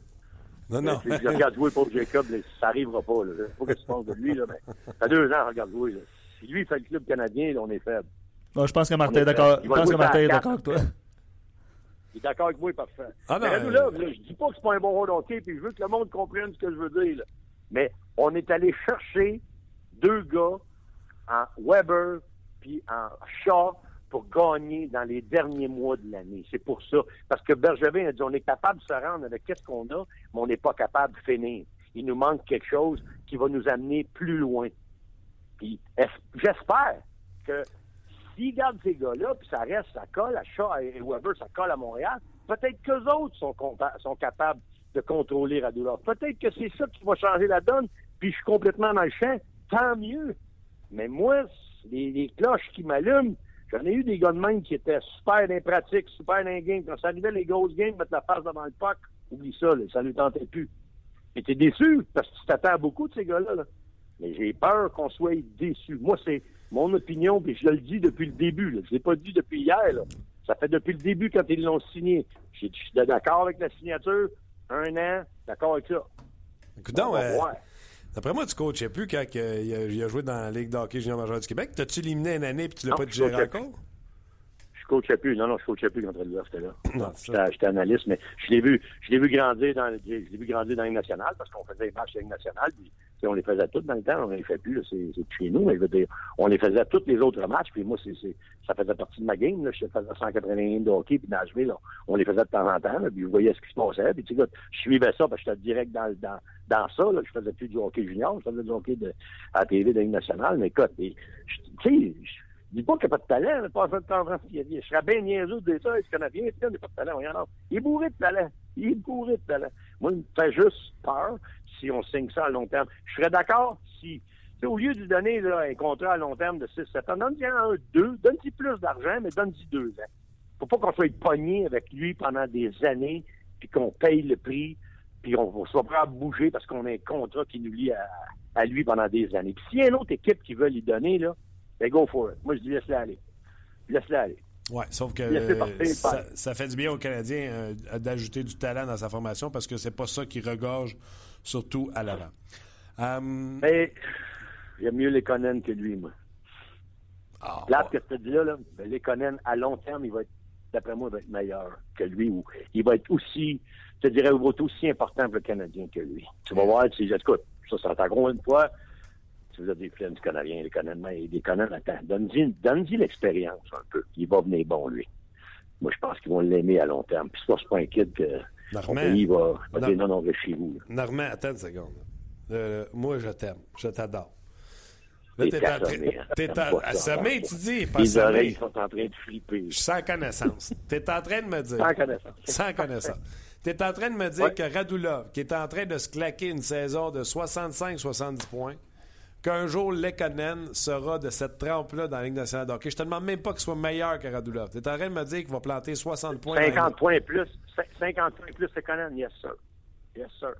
Non, non. Si je regarde jouer pour Jacob, là, ça n'arrivera pas. Là. Je sais pas ce que tu penses de lui, là, mais ça fait deux ans, regarde jouer. Là. Si lui fait le club canadien, là, on est faible. Bon, je pense que Martin est d'accord. Je pense que Martin est d'accord avec toi. Il est d'accord avec moi, parfait. Ah non, mais euh, Radulov, là, je dis pas que c'est pas un bon rôle hockey, puis je veux que le monde comprenne ce que je veux dire. là. Mais on est allé chercher deux gars en Weber puis en Shaw pour gagner dans les derniers mois de l'année. C'est pour ça. Parce que Bergevin a dit on est capable de se rendre avec qu'est-ce qu'on a, mais on n'est pas capable de finir. Il nous manque quelque chose qui va nous amener plus loin. Puis es- j'espère que s'ils gardent ces gars-là, puis ça reste, ça colle à Shaw et Weber, ça colle à Montréal, peut-être qu'eux autres sont, sont capables de contrôler Radulov. Peut-être que c'est ça qui va changer la donne, puis je suis complètement dans. Tant mieux. Mais moi, les, cloches qui m'allument, j'en ai eu des gars de même qui étaient super impratiques, super dans. Quand ça arrivait les grosses games, mettre la face devant le puck, oublie ça, ça ne lui tentait plus. Et t'es déçu, parce que tu t'attends beaucoup de ces gars-là. là. Mais j'ai peur qu'on soit déçu. Moi, c'est mon opinion, puis je le dis depuis le début. Je ne l'ai pas dit depuis hier. Là. Ça fait depuis le début quand ils l'ont signé. Je suis d'accord avec la signature. Un an, d'accord avec ça. Écoute donc, euh, d'après moi, tu coachais plus quand euh, il, a, il a joué dans la Ligue d'hockey junior majeur du Québec. T'as-tu éliminé une année puis tu l'as pas digéré encore? Je coachais plus. Non, non, je coachais plus quand était là. J'étais analyste, mais je l'ai vu, je l'ai vu grandir dans, je l'ai vu grandir dans la nationale parce qu'on faisait les matchs de la nationale. Puis, on les faisait toutes dans le temps. On les fait plus. C'est chez nous, mais je veux dire, on les faisait tous les autres matchs. Puis moi, c'est ça faisait partie de ma game. Là. Je faisais 180 games de hockey puis Nashville, là, on les faisait de temps en temps. là, puis je voyais ce qui se passait. Puis tu sais, je suivais ça parce que j'étais direct dans, dans, dans ça. Là. Je faisais plus du hockey junior, je faisais du hockey de, à la TV de la Ligue nationale. Mais écoute, tu sais, dis pas qu'il n'y a pas de talent, là, pas fait de temps. Je serais bien niaiseux de ça, est-ce qu'on a bien, il n'y a pas de talent. Il est bourré de talent. Il est bourré de talent. Moi, il me fait juste peur si on signe ça à long terme. Je serais d'accord si, au lieu de lui donner un contrat à long terme de 6-7 ans, donne-lui un 2, donne-lui plus d'argent, mais donne-lui 2 ans. Faut pas qu'on soit pogné avec lui pendant des années, puis qu'on paye le prix, puis on soit prêt à bouger parce qu'on a un contrat qui nous lie à, à lui pendant des années. Puis s'il y a une autre équipe qui veut lui donner, là, ben go for it. Moi, je dis laisse-la aller. Laisse-la aller. Ouais, sauf que euh, ça, fait du bien aux Canadiens euh, d'ajouter du talent dans sa formation parce que c'est pas ça qui regorge, surtout à l'avant. Mais j'aime mieux les Conan que lui, moi. ah, Plate ouais. que je te dis là, là ben, les Conan, à long terme, il va être, d'après moi, il va être meilleur que lui. Ou il va être aussi, je te dirais, il va être aussi important pour le Canadien que lui. Tu vas voir, si écoute, ça, ça encore une fois. Si vous avez des films du Canadien, les mais des Conan, attends, donne-y donne-y l'expérience un peu. Il va venir bon, lui. Moi, je pense qu'ils vont l'aimer à long terme. Puis c'est pas un kid que son pays va, va Non. dire non, chez vous. Normand, attends une seconde. Euh, moi, je t'aime. Je t'adore. Là, T'es hein. T'es pas ça, assommé, hein. tu dis, pas Les oreilles sont en train de flipper. Je sens connaissance. T'es en train de me dire. Sans connaissance. Sans connaissance. T'es en train de me dire Ouais. que Radulov, qui est en train de se claquer une saison de 65-70 points, qu'un jour Lekonen sera de cette trempe-là dans la Ligue nationale de hockey. Je te demande même pas qu'il soit meilleur que Radulov. Tu es en train de me dire qu'il va planter 60 points. 50 points plus. 50 points plus Lekonen, yes sir. Yes sir.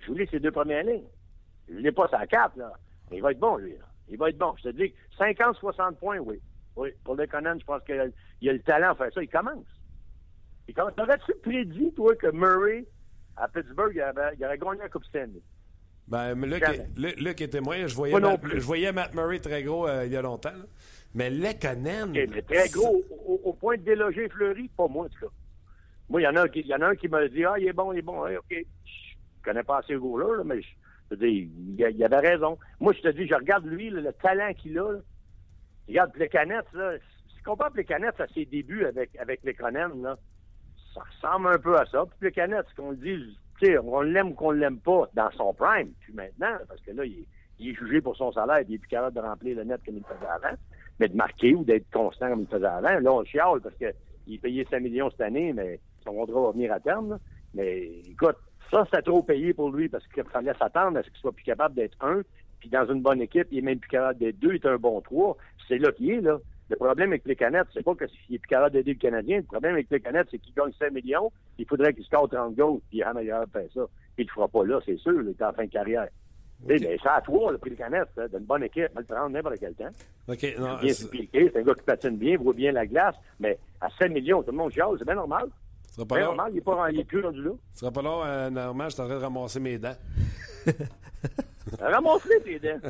Je voulais ces deux premières lignes. Je l'ai pas sa cape, là. Mais il va être bon, lui. Là. Il va être bon. Je te dis, 50-60 points, oui. Oui, pour Lekonen, je pense qu'il a, a, le talent à faire ça. Il commence. Il commence. T'aurais-tu prédit, toi, que Murray, à Pittsburgh, il, avait, il aurait gagné la Coupe Stanley? Ben, Luc, Luc, était moyen. Je voyais, Matt, je voyais Matt Murray très gros euh, il y a longtemps. Là. Mais Lekonen... Okay, mais très gros, au, au, point de déloger Fleury, pas moi, en tout cas. Moi, il y en a un qui, il y en a un qui m'a dit, ah, il est bon, il est bon, OK. Je connais pas assez gros-là, là, mais je, veux il, il, avait raison. Moi, je te dis, je regarde lui, là, le talent qu'il a. Là. Regarde Plecanet, là. Si tu compares Plecanet à ses débuts avec, avec Lekonen, là, ça ressemble un peu à ça. Puis Plecanet, ce qu'on dit, on l'aime qu'on l'aime pas dans son prime, puis maintenant, parce que là, il est, jugé pour son salaire, il est plus capable de remplir le net comme il faisait avant, mais de marquer ou d'être constant comme il faisait avant. Là, on chiale parce qu'il payait 5 millions cette année, mais son contrat va venir à terme. Mais écoute, ça, c'est trop payé pour lui parce qu'il fallait s'attendre à ce qu'il soit plus capable d'être un. Puis dans une bonne équipe, il est même plus capable d'être deux, il est un bon trois. C'est là qu'il est, là. Le problème avec les canettes, c'est pas qu'il est plus capable d'aider le Canadien. Le problème avec les canettes, c'est qu'il gagne 5 millions, il faudrait qu'il score 30 goals, puis il meilleur faire ça. Puis il le fera pas là, c'est sûr, il est en fin de carrière. Okay. Mais c'est à toi, le prix de canette, d'une bonne équipe, il le prendre n'importe quel temps. OK. Non, c'est un gars qui patine bien, voit bien la glace, mais à 7 millions, tout le monde chiale, c'est bien normal. Ce pas bien normal, il est, pas, il est plus rendu là. Ce sera pas long, euh, normal, je suis en train de ramasser mes dents. Ramasse-les tes dents.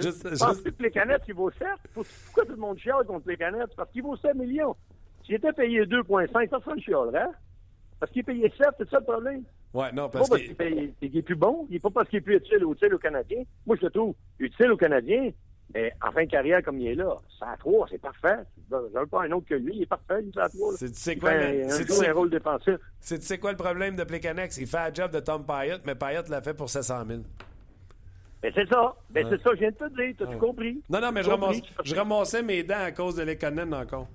juste, je pense que les canettes, il vaut 7. Pourquoi tout le monde chiale contre les canettes? Parce qu'il vaut 7 millions. S'il était payé 2,5, personne ne chialerait. Parce qu'il est payé 7, c'est ça le problème? Ouais, non, parce, pas parce qu'il est, est plus bon, il n'est pas parce qu'il est plus utile ou utile aux Canadiens. Moi, je le trouve utile aux Canadiens, mais en fin de carrière, comme il est là, ça à 3, c'est parfait. Je veux pas un autre que lui, il est parfait, lui, ça à 3. C'est, tu sais quoi, un, un, un rôle défensif. C'est, tu sais quoi le problème de Plekanex? Il fait le job de Tom Payot, mais Payot l'a fait pour 700 000. Ben c'est ça. Ben ouais. c'est ça, je viens de te dire. T'as-tu ouais. compris? Non, non, mais je, ramasse, je, ramassais mes dents à cause de l'Econen encore.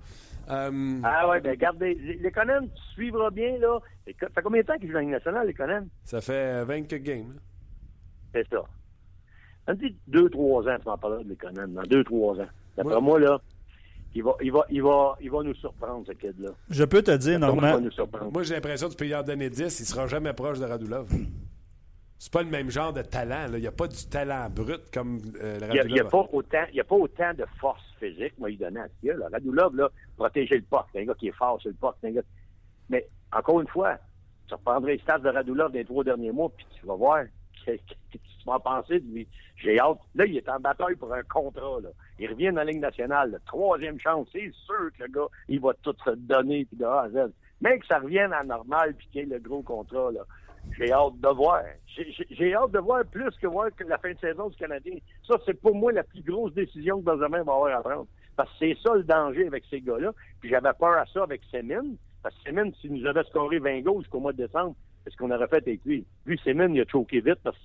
Euh... Ah ouais, ben regardez, l'Econen, tu suivras bien, là. Ça fait combien de temps qu'il joue dans la Ligue nationale, l'Econen? Ça fait 20 games. C'est ça. Me dit 2-3 ans, tu m'en parles de l'Econen, dans 2-3 ans. D'après moi, là, il va, il, va, il, va, il va nous surprendre, ce kid-là. Je peux te dire, Normand. Moi, j'ai l'impression que tu peux y en donner 10, il sera jamais proche de Radulov. C'est pas le même genre de talent. Là. Il n'y a pas du talent brut comme euh, le Radulov. Il n'y a, pas autant, y a pas autant de force physique, moi, il donnait à ce gars. Radulov, là, protéger le puck. C'est un gars qui est fort sur le puck. Un gars... Mais, encore une fois, tu reprendrais les stats de Radulov des trois derniers mois, puis tu vas voir ce que tu vas penser de lui. J'ai hâte. Là, il est en bataille pour un contrat. Là. Il revient dans la Ligue nationale. Là. Troisième chance. C'est sûr que le gars, il va tout se donner, puis de A à Z. Mais que ça revienne à normal, puis qu'il y ait le gros contrat, là. J'ai hâte de voir. J'ai hâte de voir plus que voir que la fin de saison du Canadien. Ça, c'est pour moi la plus grosse décision que Benjamin va avoir à prendre. Parce que c'est ça le danger avec ces gars-là. Puis j'avais peur à ça avec Semin. Parce que Semin, s'il nous avait scoré 20 goals jusqu'au mois de décembre, qu'est-ce qu'on aurait fait avec lui? Lui, Semin, il a choqué vite parce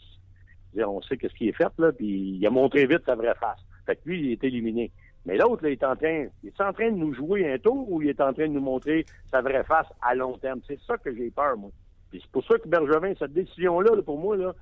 qu'on sait qu'est-ce qui est fait, là, puis il a montré vite sa vraie face. Fait que lui, il est éliminé. Mais l'autre, il est en train, il est en train de nous jouer un tour ou il est en train de nous montrer sa vraie face à long terme? C'est ça que j'ai peur, moi. C'est pour ça que Bergevin, cette décision-là, là, pour moi, là,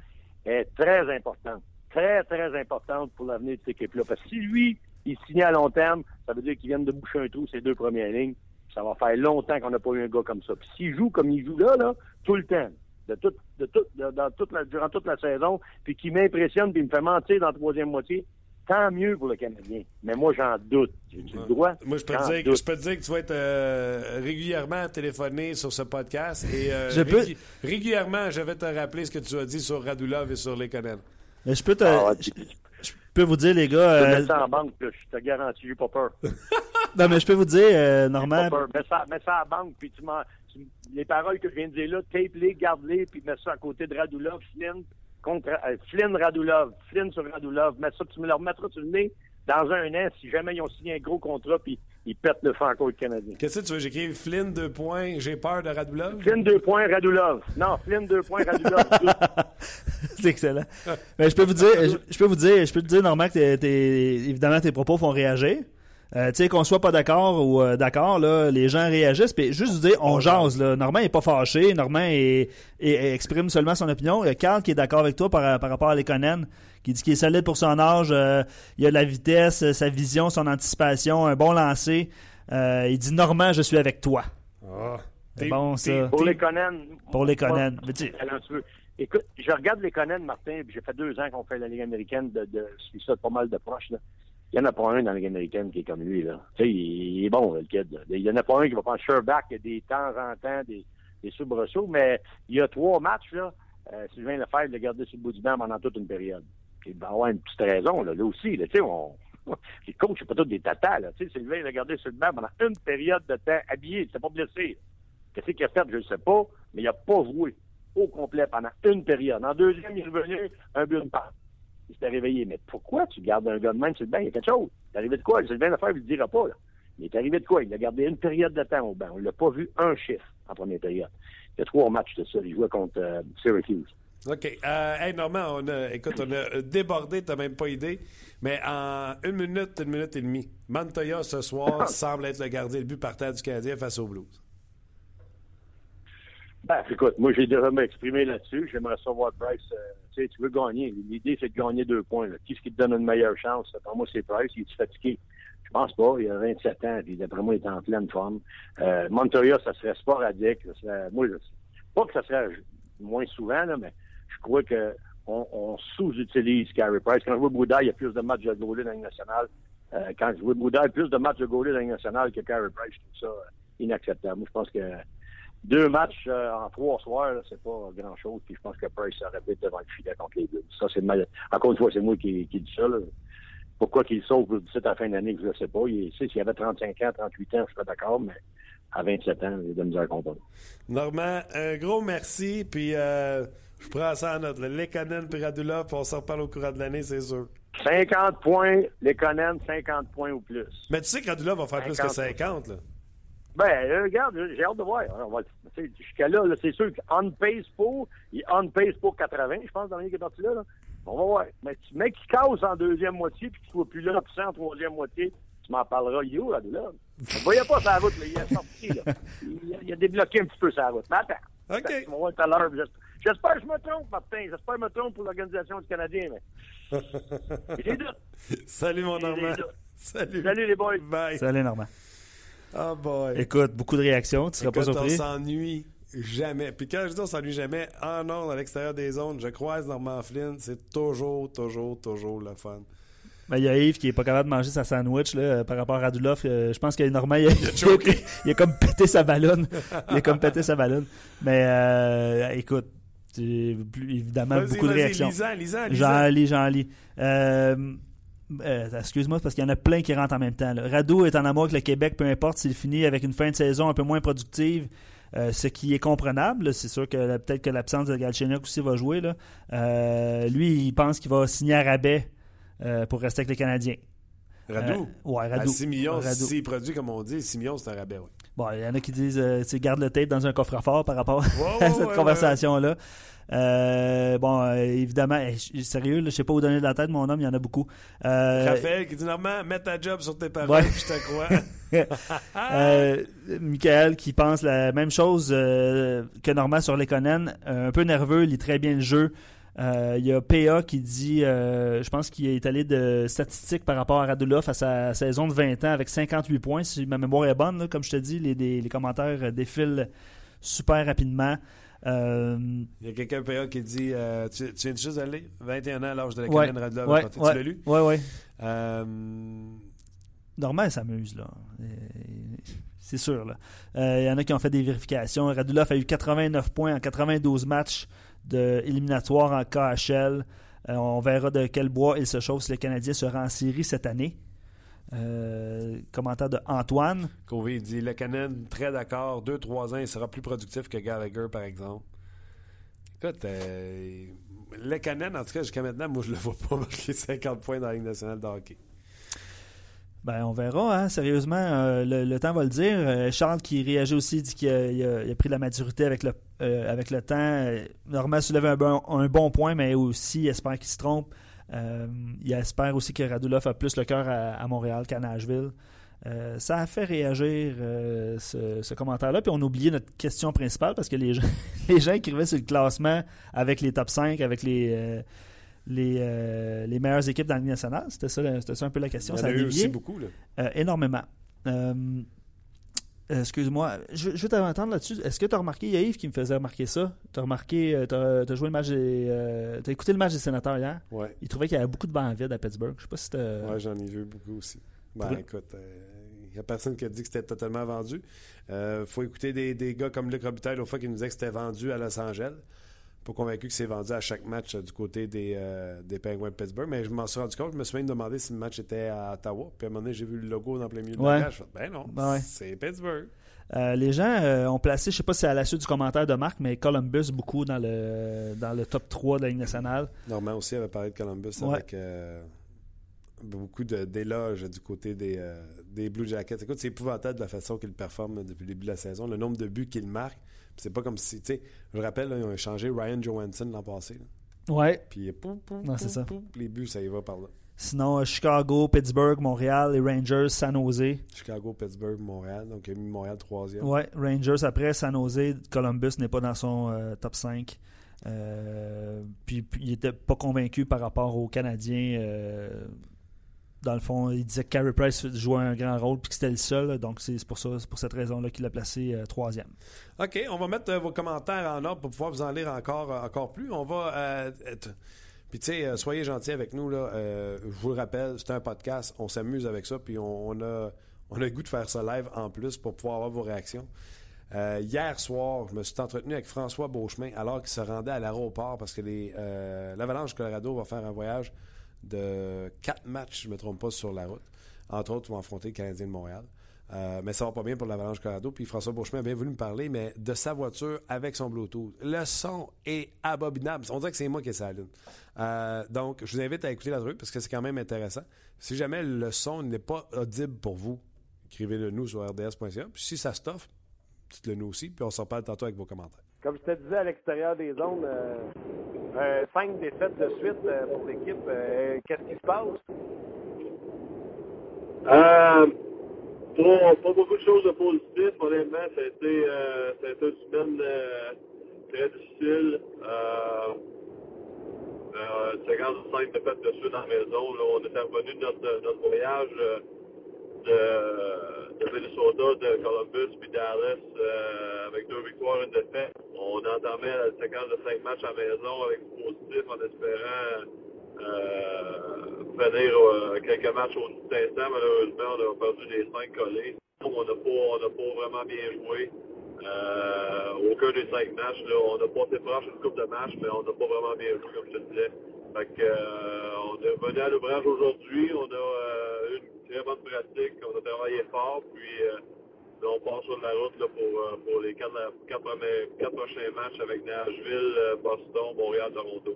est très importante. Très, très importante pour l'avenir de cette équipe-là. Parce que si lui, il signe à long terme, ça veut dire qu'il vient de boucher un trou, ces deux premières lignes. Ça va faire longtemps qu'on n'a pas eu un gars comme ça. Puis s'il joue comme il joue là, là, tout le temps, de tout, de, dans toute la, durant toute la saison, puis qui m'impressionne, puis il me fait mentir dans la troisième moitié, tant mieux pour le Canadien. Mais moi, j'en doute. Tu le droit? Moi, je peux, te dire, je peux te dire que tu vas être euh, régulièrement téléphoné sur ce podcast. Et euh, je peux... régu régulièrement, je vais te rappeler ce que tu as dit sur Radulov et sur Lekonen. Mais je peux te... Ah, je, je, peux vous dire, les gars... Je peux mettre ça en banque, là. je te garantis, j'ai pas peur. non, mais je peux vous dire, euh, Normand... Mets ça, mets ça en banque, puis tu m'en... Les paroles que je viens de dire là, tape-les, garde-les, puis mets ça à côté de Radulov, Flynn, contre euh, Flynn Radulov, Flynn sur Radulov, mets ça, tu me le remettras sur le nez dans un an si jamais ils ont signé un gros contrat puis ils pètent le le Canadien. Qu'est-ce que tu veux? J'écris Flynn 2 points, j'ai peur de Radulov? Flynn 2 points, Radulov. Non, Flynn 2 points, Radulov. C'est excellent. Mais je peux vous dire, je, je, peux vous dire, je peux te dire, Normand, que t'es, t'es, évidemment, tes propos font réagir. Euh, tu sais, qu'on soit pas d'accord ou euh, d'accord, là, les gens réagissent. Puis juste vous dire, on jase. Là. Normand est pas fâché. Normand est, est- exprime seulement son opinion. Il y a Carl qui est d'accord avec toi par, par rapport à Lekonen, qui dit qu'il est solide pour son âge. euh, il a de la vitesse, sa vision, son anticipation, un bon lancer. Euh, il dit Normand, je suis avec toi. Ah. C'est bon, ça. Pour Conan. Pour talentueux. Écoute, je regarde les Conan, Martin, puis j'ai fait deux ans qu'on fait la Ligue américaine, de, de, je suis ça pas mal de proches. Là. Il n'y en a pas un dans la Ligue américaine qui est comme lui. Là. Tu sais, il, est bon, le kid. Il n'y en a pas un qui va prendre Sherback, des temps en temps, des, des soubresauts, mais il y a trois matchs, là. Euh, Sylvain Lefebvre l'a gardé sur le bout du banc pendant toute une période. Il va avoir une petite raison, là, là aussi. Là, on, les coachs, c'est pas tous des tatas. Là. Sylvain l'a gardé sur le banc pendant une période de temps habillé. Il s'est pas blessé. Qu'est-ce qu'il a fait, je ne sais pas, mais il n'a pas joué au complet pendant une période. En deuxième, il est revenu, un but, une passe. Il s'était réveillé. Mais pourquoi tu gardes un gars de même? Sur le banc? Il y a quelque chose. Il est arrivé de quoi? Sylvain Lefebvre, il ne le dira pas. Là. Il est arrivé de quoi? Il a gardé une période de temps au banc. On ne l'a pas vu un chiffre en première période. Il y a trois matchs de ça. Il jouait contre euh, Syracuse. OK. Euh, hey, Normand, on a, écoute, on a débordé, t'as même pas idée. Mais en une minute, une minute et demie, Montoya, ce soir, semble être le gardien de but partant du Canadien face aux Blues. Ben, écoute, moi, j'ai déjà m'exprimé là-dessus. J'aimerais savoir Price. euh, tu veux gagner. L'idée, c'est de gagner deux points. là. Qui ce qui te donne une meilleure chance? Pour moi, c'est Price. Il est fatigué? Je pense pas. Il a 27 ans. Puis d'après moi, il est en pleine forme. Euh, ça serait sporadique. Moi, je- pas que ça serait moins souvent, mais je crois que on, sous-utilise Carey Price. Quand je vois Bouddha, il y a plus de matchs de goaler dans la nationale. Euh, quand je vois Bouddha, il y a plus de matchs de goaler dans la nationale que Carey Price. Je trouve ça euh, inacceptable. Moi, je pense que deux matchs euh, en trois soirs, c'est pas grand-chose. Puis je pense que Price aurait pu être devant le filet contre les Blues. Ça, c'est mal. Encore une fois, c'est moi qui, qui dis ça. Là. Pourquoi qu'il sauve le 17 à la fin de l'année, je ne sais pas. Il, s'il avait 35 ans, 38 ans, je serais d'accord, mais à 27 ans, il a de la misère à comprendre. Normand, un gros merci. Puis euh, je prends ça en note. Le Lekanen puis Radulov, on s'en reparle au courant de l'année, c'est sûr. 50 points, les Conan, 50 points ou plus. Mais tu sais que Radulov va faire plus que 50. 50. Là. Ben, euh, regarde, j'ai hâte de voir. On va- tu sais, Jusqu'à là, là, c'est sûr qu'on pace pour, il on pace pour 80, je pense, dans est partie là, là. On va voir. Mais tu mec qui casse en deuxième moitié, puis qu'il soit plus là, puis en troisième moitié, tu m'en parleras. Il est où, là, là? Je ne voyais pas sa route, mais il est sorti, là. Il, a- il a débloqué un petit peu sa route. Mais attends. OK. Attends, On va voir tout à l'heure. J'espère- que je me trompe, Martin. J'espère que je me trompe pour l'Organisation du Canadien, mais. Salut, mon Normand. Salut. Salut, les boys. Bye. salut Normand. Oh boy. Écoute, beaucoup de réactions. Tu seras pas Écoute, on surpris. s'ennuie jamais. Puis quand je dis on s'ennuie jamais, en ondes, à l'extérieur des zones, je croise Normand Flynn, c'est toujours, toujours, toujours le fun. Ben, Il y a Yves qui est pas capable de manger sa sandwich là, par rapport à Radulov. Euh, je pense que Normand, il a, choqué. il a comme pété sa ballonne. il a comme pété sa ballonne. Mais euh, écoute, plus- évidemment, beaucoup de réactions. Lisant, lisant, lisant. J'en lis, j'en lis. Euh, euh, Excuse-moi, parce qu'il y en a plein qui rentrent en même temps. là. Rado est en amour avec le Québec, peu importe s'il finit avec une fin de saison un peu moins productive. euh, ce qui est comprenable, c'est sûr que peut-être que l'absence de Galchenyuk aussi va jouer. Là. Euh, lui, il pense qu'il va signer à rabais pour rester avec les Canadiens. Radou. Ouais, À Radou. 6 millions, Radou. s'il produit comme on dit, 6 millions, c'est un rabais, oui. Bon, il y en a qui disent tu sais, garde le tape dans un coffre-fort par rapport à cette ouais, conversation-là. Euh, bon, euh, évidemment, eh, je- sérieux, là, je sais pas où donner de la tête, mon homme, il y en a beaucoup. Euh, Raphaël qui dit Normand, mets ta job sur tes paroles, Ouais. je te crois. euh, Michael qui pense la même chose que Normand sur les Conan, un peu nerveux, lit très bien le jeu. Il y a PA qui dit, je pense qu'il est allé de statistiques par rapport à Radulov à sa saison de 20 ans avec 58 points. Si ma mémoire est bonne, là, comme je te dis, les, les- les commentaires défilent super rapidement. Euh, Il y a quelqu'un PA qui dit euh, tu, tu viens de juste d'aller 21 ans à l'âge de la Ouais, Radulov. ouais, Tu ouais. l'as lu ouais, ouais. Euh, Normand s'amuse, là. Euh, C'est sûr, là. Il y en a qui ont fait des vérifications. Radulov a eu 89 points en 92 matchs de éliminatoires en KHL. On verra de quel bois il se chauffe si le Canadien sera en série cette année. Euh, commentaire de Antoine. Covey dit Le Canadien, très d'accord. 2-3 ans, il sera plus productif que Gallagher, par exemple. Écoute, euh, le Canadien, en tout cas, jusqu'à maintenant, moi, je le vois pas marquer 50 points dans la Ligue nationale de hockey. Ben, on verra, hein, sérieusement, euh, le, le temps va le dire. Charles qui réagit aussi dit qu'il a, pris de la maturité avec le, avec le temps. Normand soulève un bon, un bon point, mais aussi espère qu'il se trompe. Il espère aussi que Radulov a plus le cœur à, Montréal qu'à Nashville. ça a fait réagir ce, commentaire-là. Puis on a oublié notre question principale parce que les gens, les gens écrivaient sur le classement avec les top 5, avec les, les, les meilleures équipes dans la Ligue nationale. C'était ça, ça, un peu la question. ça a, eu aussi beaucoup. énormément. Euh, excuse-moi, je, je, vais t'entendre là-dessus. Est-ce que tu as remarqué, il y a Yves qui me faisait remarquer ça? Tu as remarqué, euh, tu as, joué le match des. Euh, tu as écouté le match des sénateurs hier? Ouais. Il trouvait qu'il y avait beaucoup de bancs vides à Pittsburgh. Je sais pas si tu Ouais, j'en ai vu beaucoup aussi. Ben écoute, il n'y a personne qui a dit que c'était totalement vendu. Il faut écouter des, des, gars comme Luc Robitaille, au fois, qui nous disait que c'était vendu à Los Angeles pas convaincu que c'est vendu à chaque match euh, du côté des, euh, des Penguins de Pittsburgh, mais je m'en suis rendu compte. Je me suis même demandé si le match était à Ottawa. Puis à un moment donné, j'ai vu le logo dans plein milieu de la Je ben non, ben c'est Pittsburgh. Euh, les gens ont placé, je sais pas si c'est à la suite du commentaire de Marc, mais Columbus beaucoup dans le dans le top 3 de la Ligue nationale. Normand aussi avait parlé de Columbus avec beaucoup d'éloges du côté des, des Blue Jackets. Écoute, c'est épouvantable de la façon qu'ils performent depuis le début de la saison. Le nombre de buts qu'ils marquent. C'est pas comme si, tu sais, je rappelle, ils ont échangé Ryan Johansson l'an passé. Ouais. Puis, pouf, pouf, non, c'est ça. les buts, ça y va par là. Sinon, euh, Chicago, Pittsburgh, Montréal, les Rangers, San Jose. Chicago, Pittsburgh, Montréal. Donc, il a mis Montréal troisième. Ouais, Rangers après, San Jose, Columbus n'est pas dans son euh, top 5. Euh, puis, puis, il n'était pas convaincu par rapport aux Canadiens dans le fond, il disait que Carey Price jouait un grand rôle puis que c'était le seul. Donc, c'est pour ça, pour cette raison-là qu'il l'a placé euh, troisième. OK, on va mettre euh, vos commentaires en ordre pour pouvoir vous en lire encore, euh, encore plus. On va. Puis, tu sais, soyez gentils avec nous. Je vous le rappelle, c'est un podcast. On s'amuse avec ça. Puis, on, a, on a le goût de faire ça live en plus pour pouvoir avoir vos réactions. hier soir, je me suis entretenu avec François Beauchemin alors qu'il se rendait à l'aéroport parce que l'Avalanche Colorado va faire un voyage de quatre matchs, je ne me trompe pas, sur la route. Entre autres, vont affronter le Canadien de Montréal. Euh, mais ça va pas bien pour l'Avalanche Colorado. Puis François Beauchemin a bien voulu me parler, mais de sa voiture avec son Bluetooth. Le son est abominable. On dirait que c'est moi qui ai ça euh, donc, je vous invite à écouter la truc parce que c'est quand même intéressant. Si jamais le son n'est pas audible pour vous, écrivez-le nous sur rds.ca. Puis si ça stoffe, dites-le nous aussi. Puis on s'en parle tantôt avec vos commentaires. Comme je te disais à l'extérieur des zones, euh, euh, cinq défaites de suite euh, pour l'équipe. Euh, qu'est-ce qui se passe? Euh, pas, beaucoup de choses de positives. Honnêtement, ça a été, ça a été une semaine très difficile. une séquence de cinq défaites de suite la maison. On est revenu de notre voyage de, Minnesota, de Columbus puis Dallas avec deux victoires et une défaite. On entamait la séquence de cinq matchs à la maison avec positif en espérant euh, finir euh, quelques matchs au tout instant. Malheureusement, on a perdu les cinq collés. On n'a pas, pas vraiment bien joué. Euh, aucun des cinq matchs. On a pas été proche une coupe de matchs, mais on n'a pas vraiment bien joué, comme je te disais. Fait que, euh, on est venu à l'ouvrage aujourd'hui. On a eu une très bonne pratique. On a travaillé fort. Puis, on part sur la route là, pour, euh, pour les quatre, quatre, quatre, prochains matchs avec Nashville, euh, Boston, Montréal, Toronto.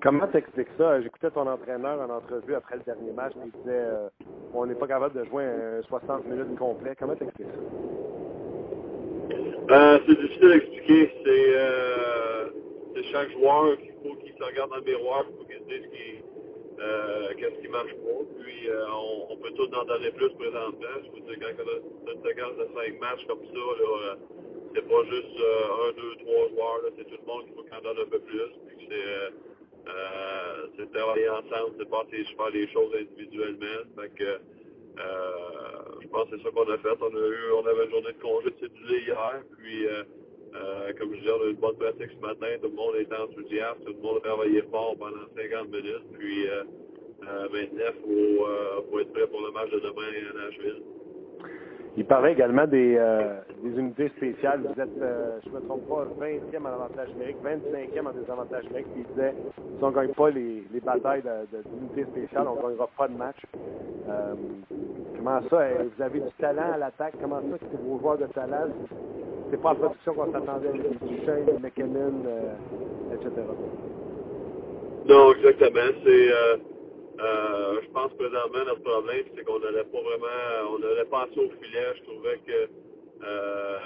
Comment t'expliques ça? J'écoutais ton entraîneur en entrevue après le dernier match, il disait euh, on n'est pas capable de jouer un 60 minutes complet. Comment t'expliques ça? Euh, c'est difficile à expliquer. C'est, euh, chaque joueur qu'il faut qu'il se regarde dans le miroir, il faut qu'il se dise qu'il euh, qu'est-ce qui marche pas? Puis euh, on, peut tout en donner plus présentement. Je vous dis, quand on a une séquence de cinq matchs comme ça, là, euh, c'est pas juste un, deux, trois joueurs, c'est tout le monde qui faut qu'on donne un peu plus. Puis c'est c'est travailler ensemble, c'est pas faire les choses individuellement. Fait que je pense que c'est ça qu'on a fait. On a eu on avait une journée de congé de cédulé hier, puis euh, comme je disais, on a eu une bonne pratique ce matin. Tout le monde était enthousiaste. Tout le monde a travaillé fort pendant 50 minutes. Puis euh, euh, maintenant, faut, euh, être prêt pour le match de demain à Nashville. Il parlait également des, euh, unités spéciales. Vous êtes, je ne me trompe pas, 20e en avantage numérique, 25e en désavantage numérique. Puis il disait, si on ne gagne pas les, les batailles d'unités spéciales, on ne gagnera pas de match. Comment ça, vous avez du talent à l'attaque? Comment ça, c'est vos joueurs de talent? C'est pas la production qu'on s'attendait Duchesne, McKinnon, euh, etc. Non, exactement. C'est, euh, euh, je pense présentement notre problème, c'est qu'on n'allait pas vraiment, on n'allait pas assez au filet. Je trouvais que euh,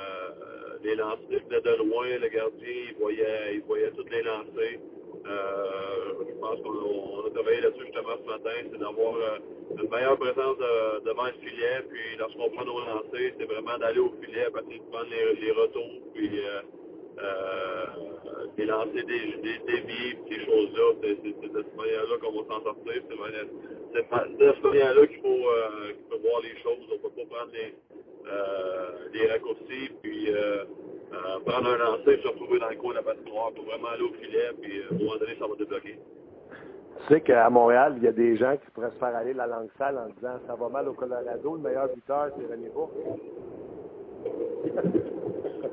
les lancers venaient de loin. Le gardien, il voyait, il voyait toutes les lancers. Euh, je pense qu'on on a travaillé là-dessus justement ce matin, c'est d'avoir euh, une meilleure présence de- devant le filet, puis lorsqu'on prend nos lancers, c'est vraiment d'aller au filet, partir de prendre les, les retours, puis euh, des des, des puis ces choses-là. C'est de cette manière-là qu'on va s'en sortir. C'est de cette manière-là qu'il faut, euh, faut voir les choses. On ne peut pas prendre les, les raccourcis, puis euh, prendre un lancer, se retrouver dans le coin de la patinoire pour vraiment aller au filet, puis euh, à un moment donné, ça va débloquer. Tu sais qu'à Montréal, il y a des gens qui pourraient se faire aller la langue sale en disant ça va mal au Colorado, le meilleur buteur, c'est René Bourque.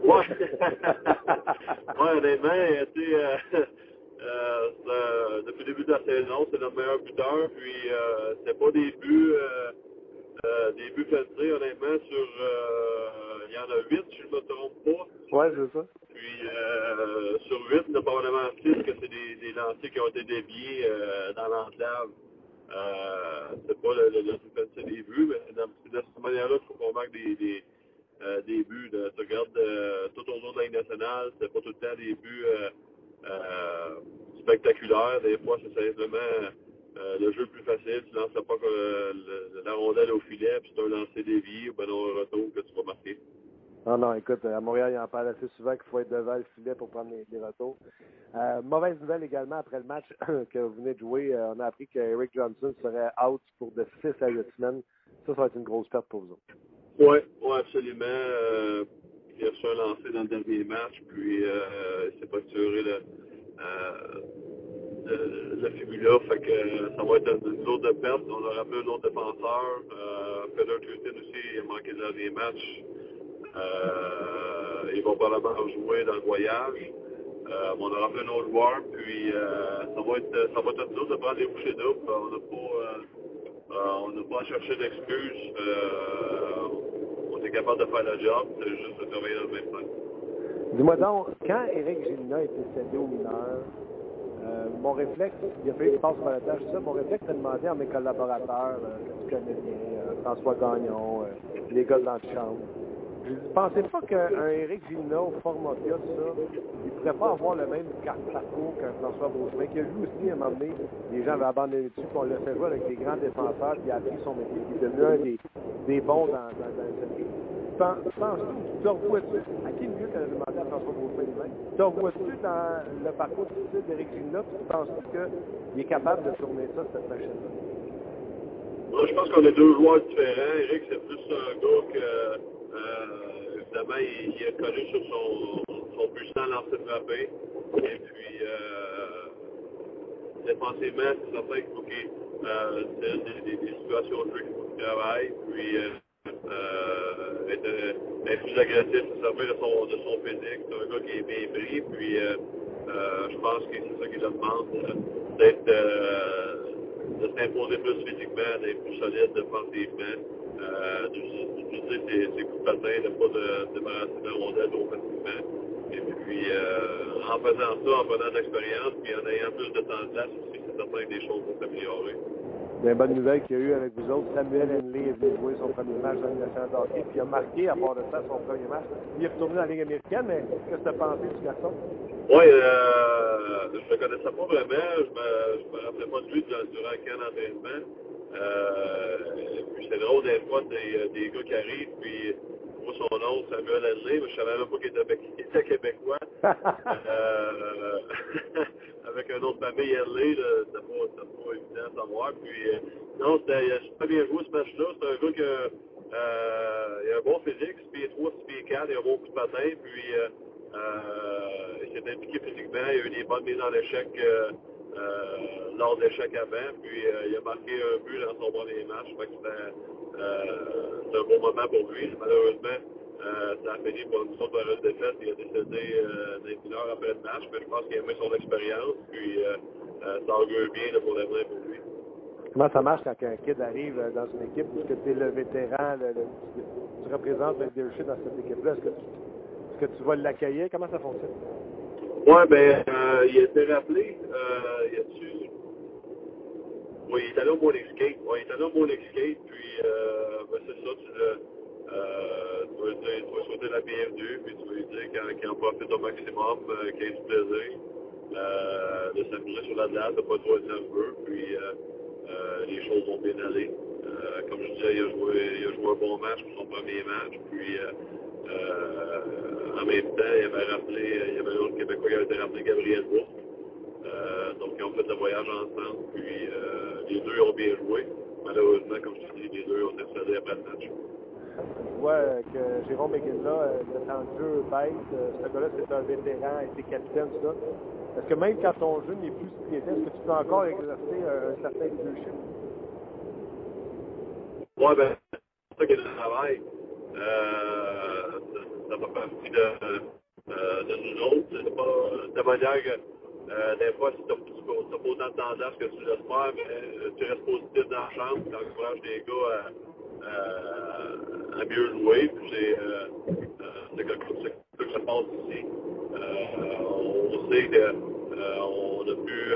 Ouais. ouais, honnêtement, tu sais, euh, euh, depuis le début de la saison, c'est notre meilleur buteur. Puis, euh, c'est pas des buts, euh, des buts filtrés, honnêtement, sur, euh, il y en a huit, si je me trompe pas. ouais, c'est ça. Puis, euh, sur huit, il y en a probablement six que c'est des, des lancers qui ont été déviés euh, dans l'enclave. Euh, c'est pas le, le, le des buts, mais c'est dans- c'est de cette manière-là qu'il faut qu'on marque des, des, euh, des buts. Tu regardes euh, tout au long de la Ligue nationale, c'est pas tout le temps des buts spectaculaires. Des fois, c'est simplement euh, le jeu plus facile. Tu lances pas euh, le- la rondelle au filet, puis c'est un lancer dévié ou ben non, un retour que tu vas marquer. Non, non, écoute, à Montréal, il en parle assez souvent qu'il faut être devant le filet pour prendre les, les retours. Euh, mauvaise nouvelle également après le match que vous venez de jouer. euh, on a appris qu'Eric Johnson serait out pour de 6 à 8 semaines. Ça, ça va être une grosse perte pour vous autres. Oui, ouais, absolument. Euh, il a reçu un lancer dans le dernier match, puis euh, il s'est fracturé le, euh, le, le fibula. Fait que ça va être une lourde perte. On a rappelé un autre défenseur. Euh, Tutin aussi, a manqué le dernier match. Euh, ils vont probablement jouer dans le voyage. Euh, on a rappelé un autre joueur, puis euh, ça va être ça va être dur de prendre des bouchées doubles. On n'a pas on n'a pas à chercher d'excuses. On est capable de faire le job, c'est juste de travailler dans le même temps. Dis-moi donc, quand Éric Gélina été cédé aux mineurs, euh, mon réflexe, il a fallu qu'il passe par la tâche, ça, mon réflexe, c'est de demander à mes collaborateurs, euh, que tu connais bien, euh, François Gagnon, les gars de l'antichambre, je ne pensais pas qu'un Éric format Fiat, ça, il ne pourrait pas avoir le même parcours qu'un François Beauchemin, qui a lui aussi, à un moment donné, les gens avaient abandonné dessus, puis on l'a fait jouer avec des grands défenseurs, puis il a appris son métier, puis il est devenu un des, des bons dans, dans, dans cette Penses-tu, te revois-tu, à qui mieux qu'elle a demandé à François Beauchemin lui-même, te revois-tu dans le parcours difficile d'Éric Gélina, puis tu penses-tu qu'il est capable de tourner ça cette machine-là? Moi, je pense qu'on a deux joueurs différents. Eric, c'est plus un gars que, euh, évidemment, il, est connu sur son, son puissant lancer frappé. Et puis, euh, défensivement, c'est certain faut qu'il euh, c'est des, des, situations de jeu qu'il faut qu'il travaille. Puis, euh, être, plus agressif, se servir de son, de son physique. C'est un gars qui est bien pris. Puis, euh, euh, je pense que c'est ça qu'il demande, d'être. De s'imposer plus physiquement, d'être plus solide défensivement, d'utiliser ses, ses coups de patin, de pas de débarrasser de rondelles trop facilement. Et puis, en faisant ça, en prenant de l'expérience, puis en ayant plus de temps de aussi, c'est certain que des choses vont s'améliorer. Il y a une bonne nouvelle qu'il y a eu avec vous autres. Samuel Henley est venu son premier match dans la Ligue nationale de hockey, puis il a marqué, à part de ça, son premier match. Il est retourné dans la Ligue américaine, mais qu'est-ce que tu as pensé du garçon? Oui, euh, je ne connaissais pas vraiment. Je je me rappelais pas de lui durant le camp d'entraînement. Euh, puis c'est drôle des fois des, des gars qui arrivent, puis son nom, Samuel Henley, mais je savais même pas qu'il était, québécois. Euh, avec un autre famille Henley, là, c'était pas, pas évident à savoir. Puis euh, non, c'était, il super bien joué ce match-là. C'est un gars qui a, euh, un bon physique, 6 pieds 3, 6 pieds 4, il a un bon coup de patin, puis euh, euh, il s'est impliqué physiquement, il a eu des bonnes mises en échec euh, euh, lors d'échecs avant, puis euh, il a marqué un but dans son premier match. Fait que euh, c'est un bon moment pour lui. Malheureusement, euh, ça a fini pour une sorte de défaite. Il a décédé euh, les mineurs après le match, mais je pense qu'il a aimé son expérience, puis euh, euh, ça augure bien pour l'avenir pour lui. Comment ça marche quand un kid arrive euh, dans une équipe où tu es le vétéran, le, le- tu, représentes le leadership dans cette équipe-là? Est-ce que, tu- est-ce que tu vas l'accueillir? Comment ça fonctionne? Ben, euh, il a été rappelé, euh, il a tu Oui, il est allé au Morning Skate. Ouais, il est allé au Skate, puis, euh, ben, c'est ça, tu le, euh, tu vas, souhaiter la bienvenue, puis tu vas lui dire qu'il en profite au maximum, euh, qu'il ait du plaisir. euh, de s'amuser sur la glace, de pas trop être nerveux. Puis les choses ont bien allé. Euh, comme je disais, il a, joué, il a joué un bon match pour son premier match. Puis en même temps, il avait rappelé, il y avait l'autre Québécois qui avait été rappelé Gabriel Bourque. Donc ils ont fait le voyage ensemble. Puis les deux ont bien joué. Malheureusement, comme je te dis, les deux ont décédé après le match. Je vois euh, que Jérôme McGinley, euh, le temps de jeu baisse. Euh, ce gars-là, c'est un vétéran, il était capitaine, tout ça. Est-ce que même quand ton jeu n'est plus ce qu'il était, est-ce que tu peux encore exercer un, certain leadership? Ouais, ben, c'est ça qui est le travail. Euh, ça, ça fait partie de, de nous autres. C'est pas de manière euh, des fois, si t'as t'as pas autant de tendance que tu l'espères, mais euh, tu restes positif dans la chambre, tu encourages les gars à, mieux jouer. C'est euh, euh, comme ça que ça passe ici. On sait que euh, on a plus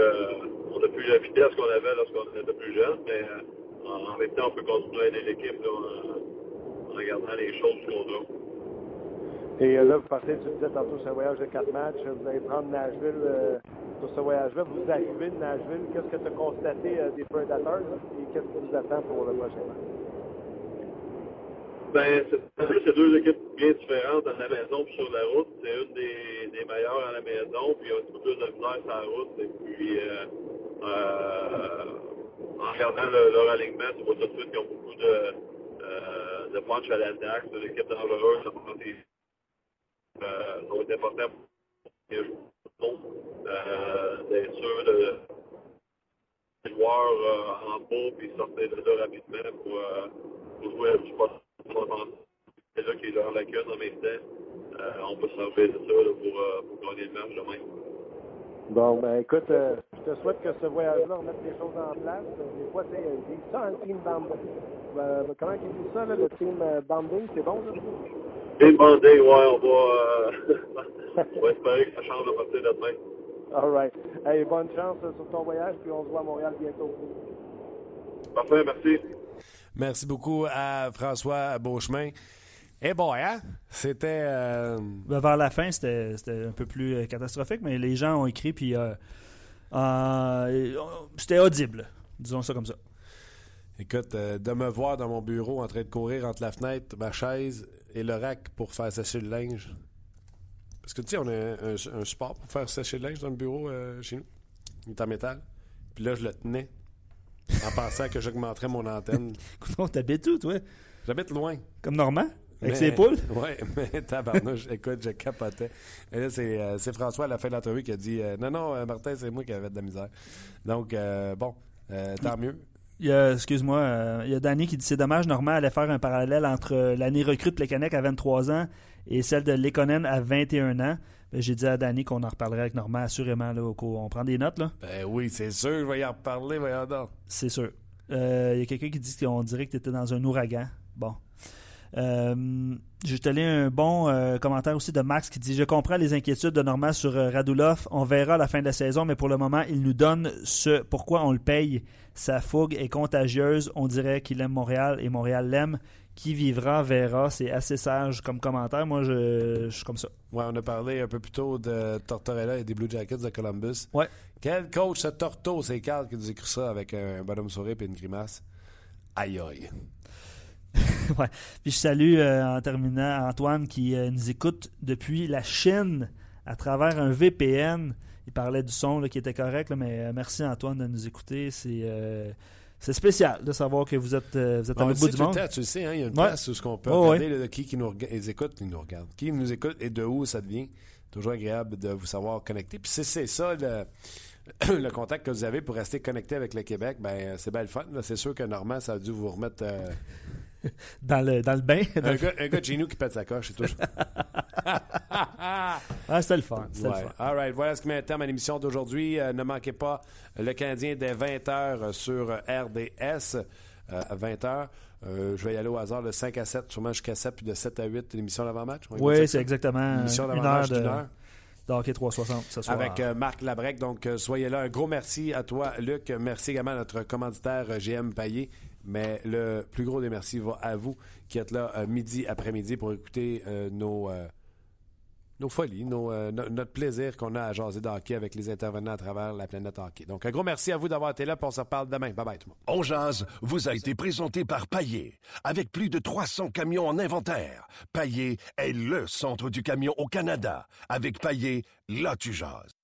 on a plus la vitesse qu'on avait lorsqu'on était plus jeune, mais en, même temps, on peut continuer à aider l'équipe en, regardant les choses qu'on a. Et là, vous partez, tu disais tantôt, c'est un voyage de quatre matchs. Vous allez prendre Nashville sur ce voyage-là. Vous arrivez de Nashville. Qu'est-ce que tu as constaté euh, des Predators là, et qu'est-ce qui vous attend pour le prochain match? Ben, c'est c'est deux équipes bien différentes à la maison puis sur la route. C'est une des, meilleures à la maison, puis un petit peu de misère sur la route. Et puis, euh, euh, en regardant le- leur alignement, tu vois tout de suite qu'ils ont beaucoup de, de punch à l'attaque. C'est une dangereuse. Ça euh, ça va être important pour les joueurs euh, d'être sûr de euh, en beau puis sortir de là rapidement pour, euh, pour jouer du sport. C'est là qui est leur lacune en même temps. Euh, on peut se servir de ça pour, euh, pour gagner le match demain. Bon, ben écoute, euh, je te souhaite que ce voyage-là remette les choses en place. Euh, Des fois, tu sais, ça, un team bonding. Euh, comment ils disent ça, là, le team euh, bonding, c'est bon, ça? Ouais, on va, euh, on va espérer que ça change à partir de demain. All right. Hey, bonne chance euh, sur ton voyage, puis on se voit à Montréal bientôt. Parfait, merci. Merci beaucoup à François Beauchemin. Eh bon, hein? C'était. euh, Ben, vers la fin, c'était c'était un peu plus catastrophique, mais les gens ont écrit, puis euh, euh, c'était audible. Disons ça comme ça. Écoute, euh, de me voir dans mon bureau en train de courir entre la fenêtre, ma chaise et le rack pour faire sécher le linge. Parce que tu sais, on a un, un- un support pour faire sécher le linge dans le bureau euh, chez nous. Il est en métal. Puis là, je le tenais en pensant que j'augmenterais mon antenne. Écoute, t'habites où, toi? J'habite loin. Comme Normand? Avec Mais- ses poules? Oui, mais tabarnouche, écoute, je capotais. Et là, c'est, euh, c'est François, à la fin de l'entrevue, qui a dit euh, Non, non, euh, Martin, c'est moi qui avais de la misère. Donc, bon, euh, tant mieux. Il y a, excuse-moi, euh, il y a Danny qui dit c'est dommage, Normand allait faire un parallèle entre euh, l'année recrue de Plekanec à 23 ans et celle de Lekonen à 21 ans. Ben, J'ai dit à Danny qu'on en reparlerait avec Normand, assurément. Là, au cours. on prend des notes, là? Ben oui, c'est sûr, je vais y en reparler, voyons donc. C'est sûr. Euh, Il y a quelqu'un qui dit qu'on dirait que tu étais dans un ouragan. Bon. Euh, je te lis un bon euh, commentaire aussi de Max qui dit Je comprends les inquiétudes de Normand sur euh, Radulov. On verra à la fin de la saison, mais pour le moment, il nous donne ce pourquoi on le paye. Sa fougue est contagieuse. On dirait qu'il aime Montréal et Montréal l'aime. Qui vivra verra. C'est assez sage comme commentaire. Moi, je, je suis comme ça. Ouais, on a parlé un peu plus tôt de Tortorella et des Blue Jackets de Columbus. Ouais. Quel coach ce Torto, c'est Carl qui nous écrit ça avec un bonhomme sourire et une grimace? Aïe aïe. ouais. Puis je salue euh, en terminant Antoine qui euh, nous écoute depuis la Chine à travers un VPN. Il parlait du son là, qui était correct, là, mais euh, merci Antoine de nous écouter. C'est euh, c'est spécial de savoir que vous êtes, euh, vous êtes à l'autre bout du monde. temps, tu le sais, hein, il y a une Ouais. place où ce qu'on peut Oh, regarder là, qui, qui nous ils écoutent, ils nous regardent. Qui nous écoute et de où ça devient. Toujours agréable de vous savoir connecté. Puis c'est, c'est ça le, le contact que vous avez pour rester connecté avec le Québec, ben c'est bien le fun. C'est sûr que Normand, ça a dû vous remettre euh, Dans, le, dans le bain. un, gars, un gars de chez nous qui pète sa coche, c'est toujours. ah, c'était le fun. Ouais. le fun. All right. Voilà ce qui met un terme à l'émission d'aujourd'hui. Euh, ne manquez pas le Canadien dès 20h sur RDS. euh, à 20h. Euh, je vais y aller au hasard de 5 à 7, sûrement jusqu'à 7, puis de 7 à 8, l'émission d'avant-match. Oui, c'est exactement L'émission d'avant-match d'une heure. de hockey 360 ce soir. Avec euh, Marc Labrec. Donc, euh, soyez là. Un gros merci à toi, Luc. Merci également à notre commanditaire euh, GM Payé. Mais le plus gros des merci va à vous qui êtes là euh, midi après-midi pour écouter euh, nos, euh, nos folies, notre plaisir qu'on a à jaser de hockey avec les intervenants à travers la planète hockey. Donc, un gros merci à vous d'avoir été là, puis on se reparle demain. Bye bye tout le monde. On jase vous a été présenté par Paillé. Avec plus de 300 camions en inventaire, Paillé est le centre du camion au Canada. Avec Paillé, là tu jases.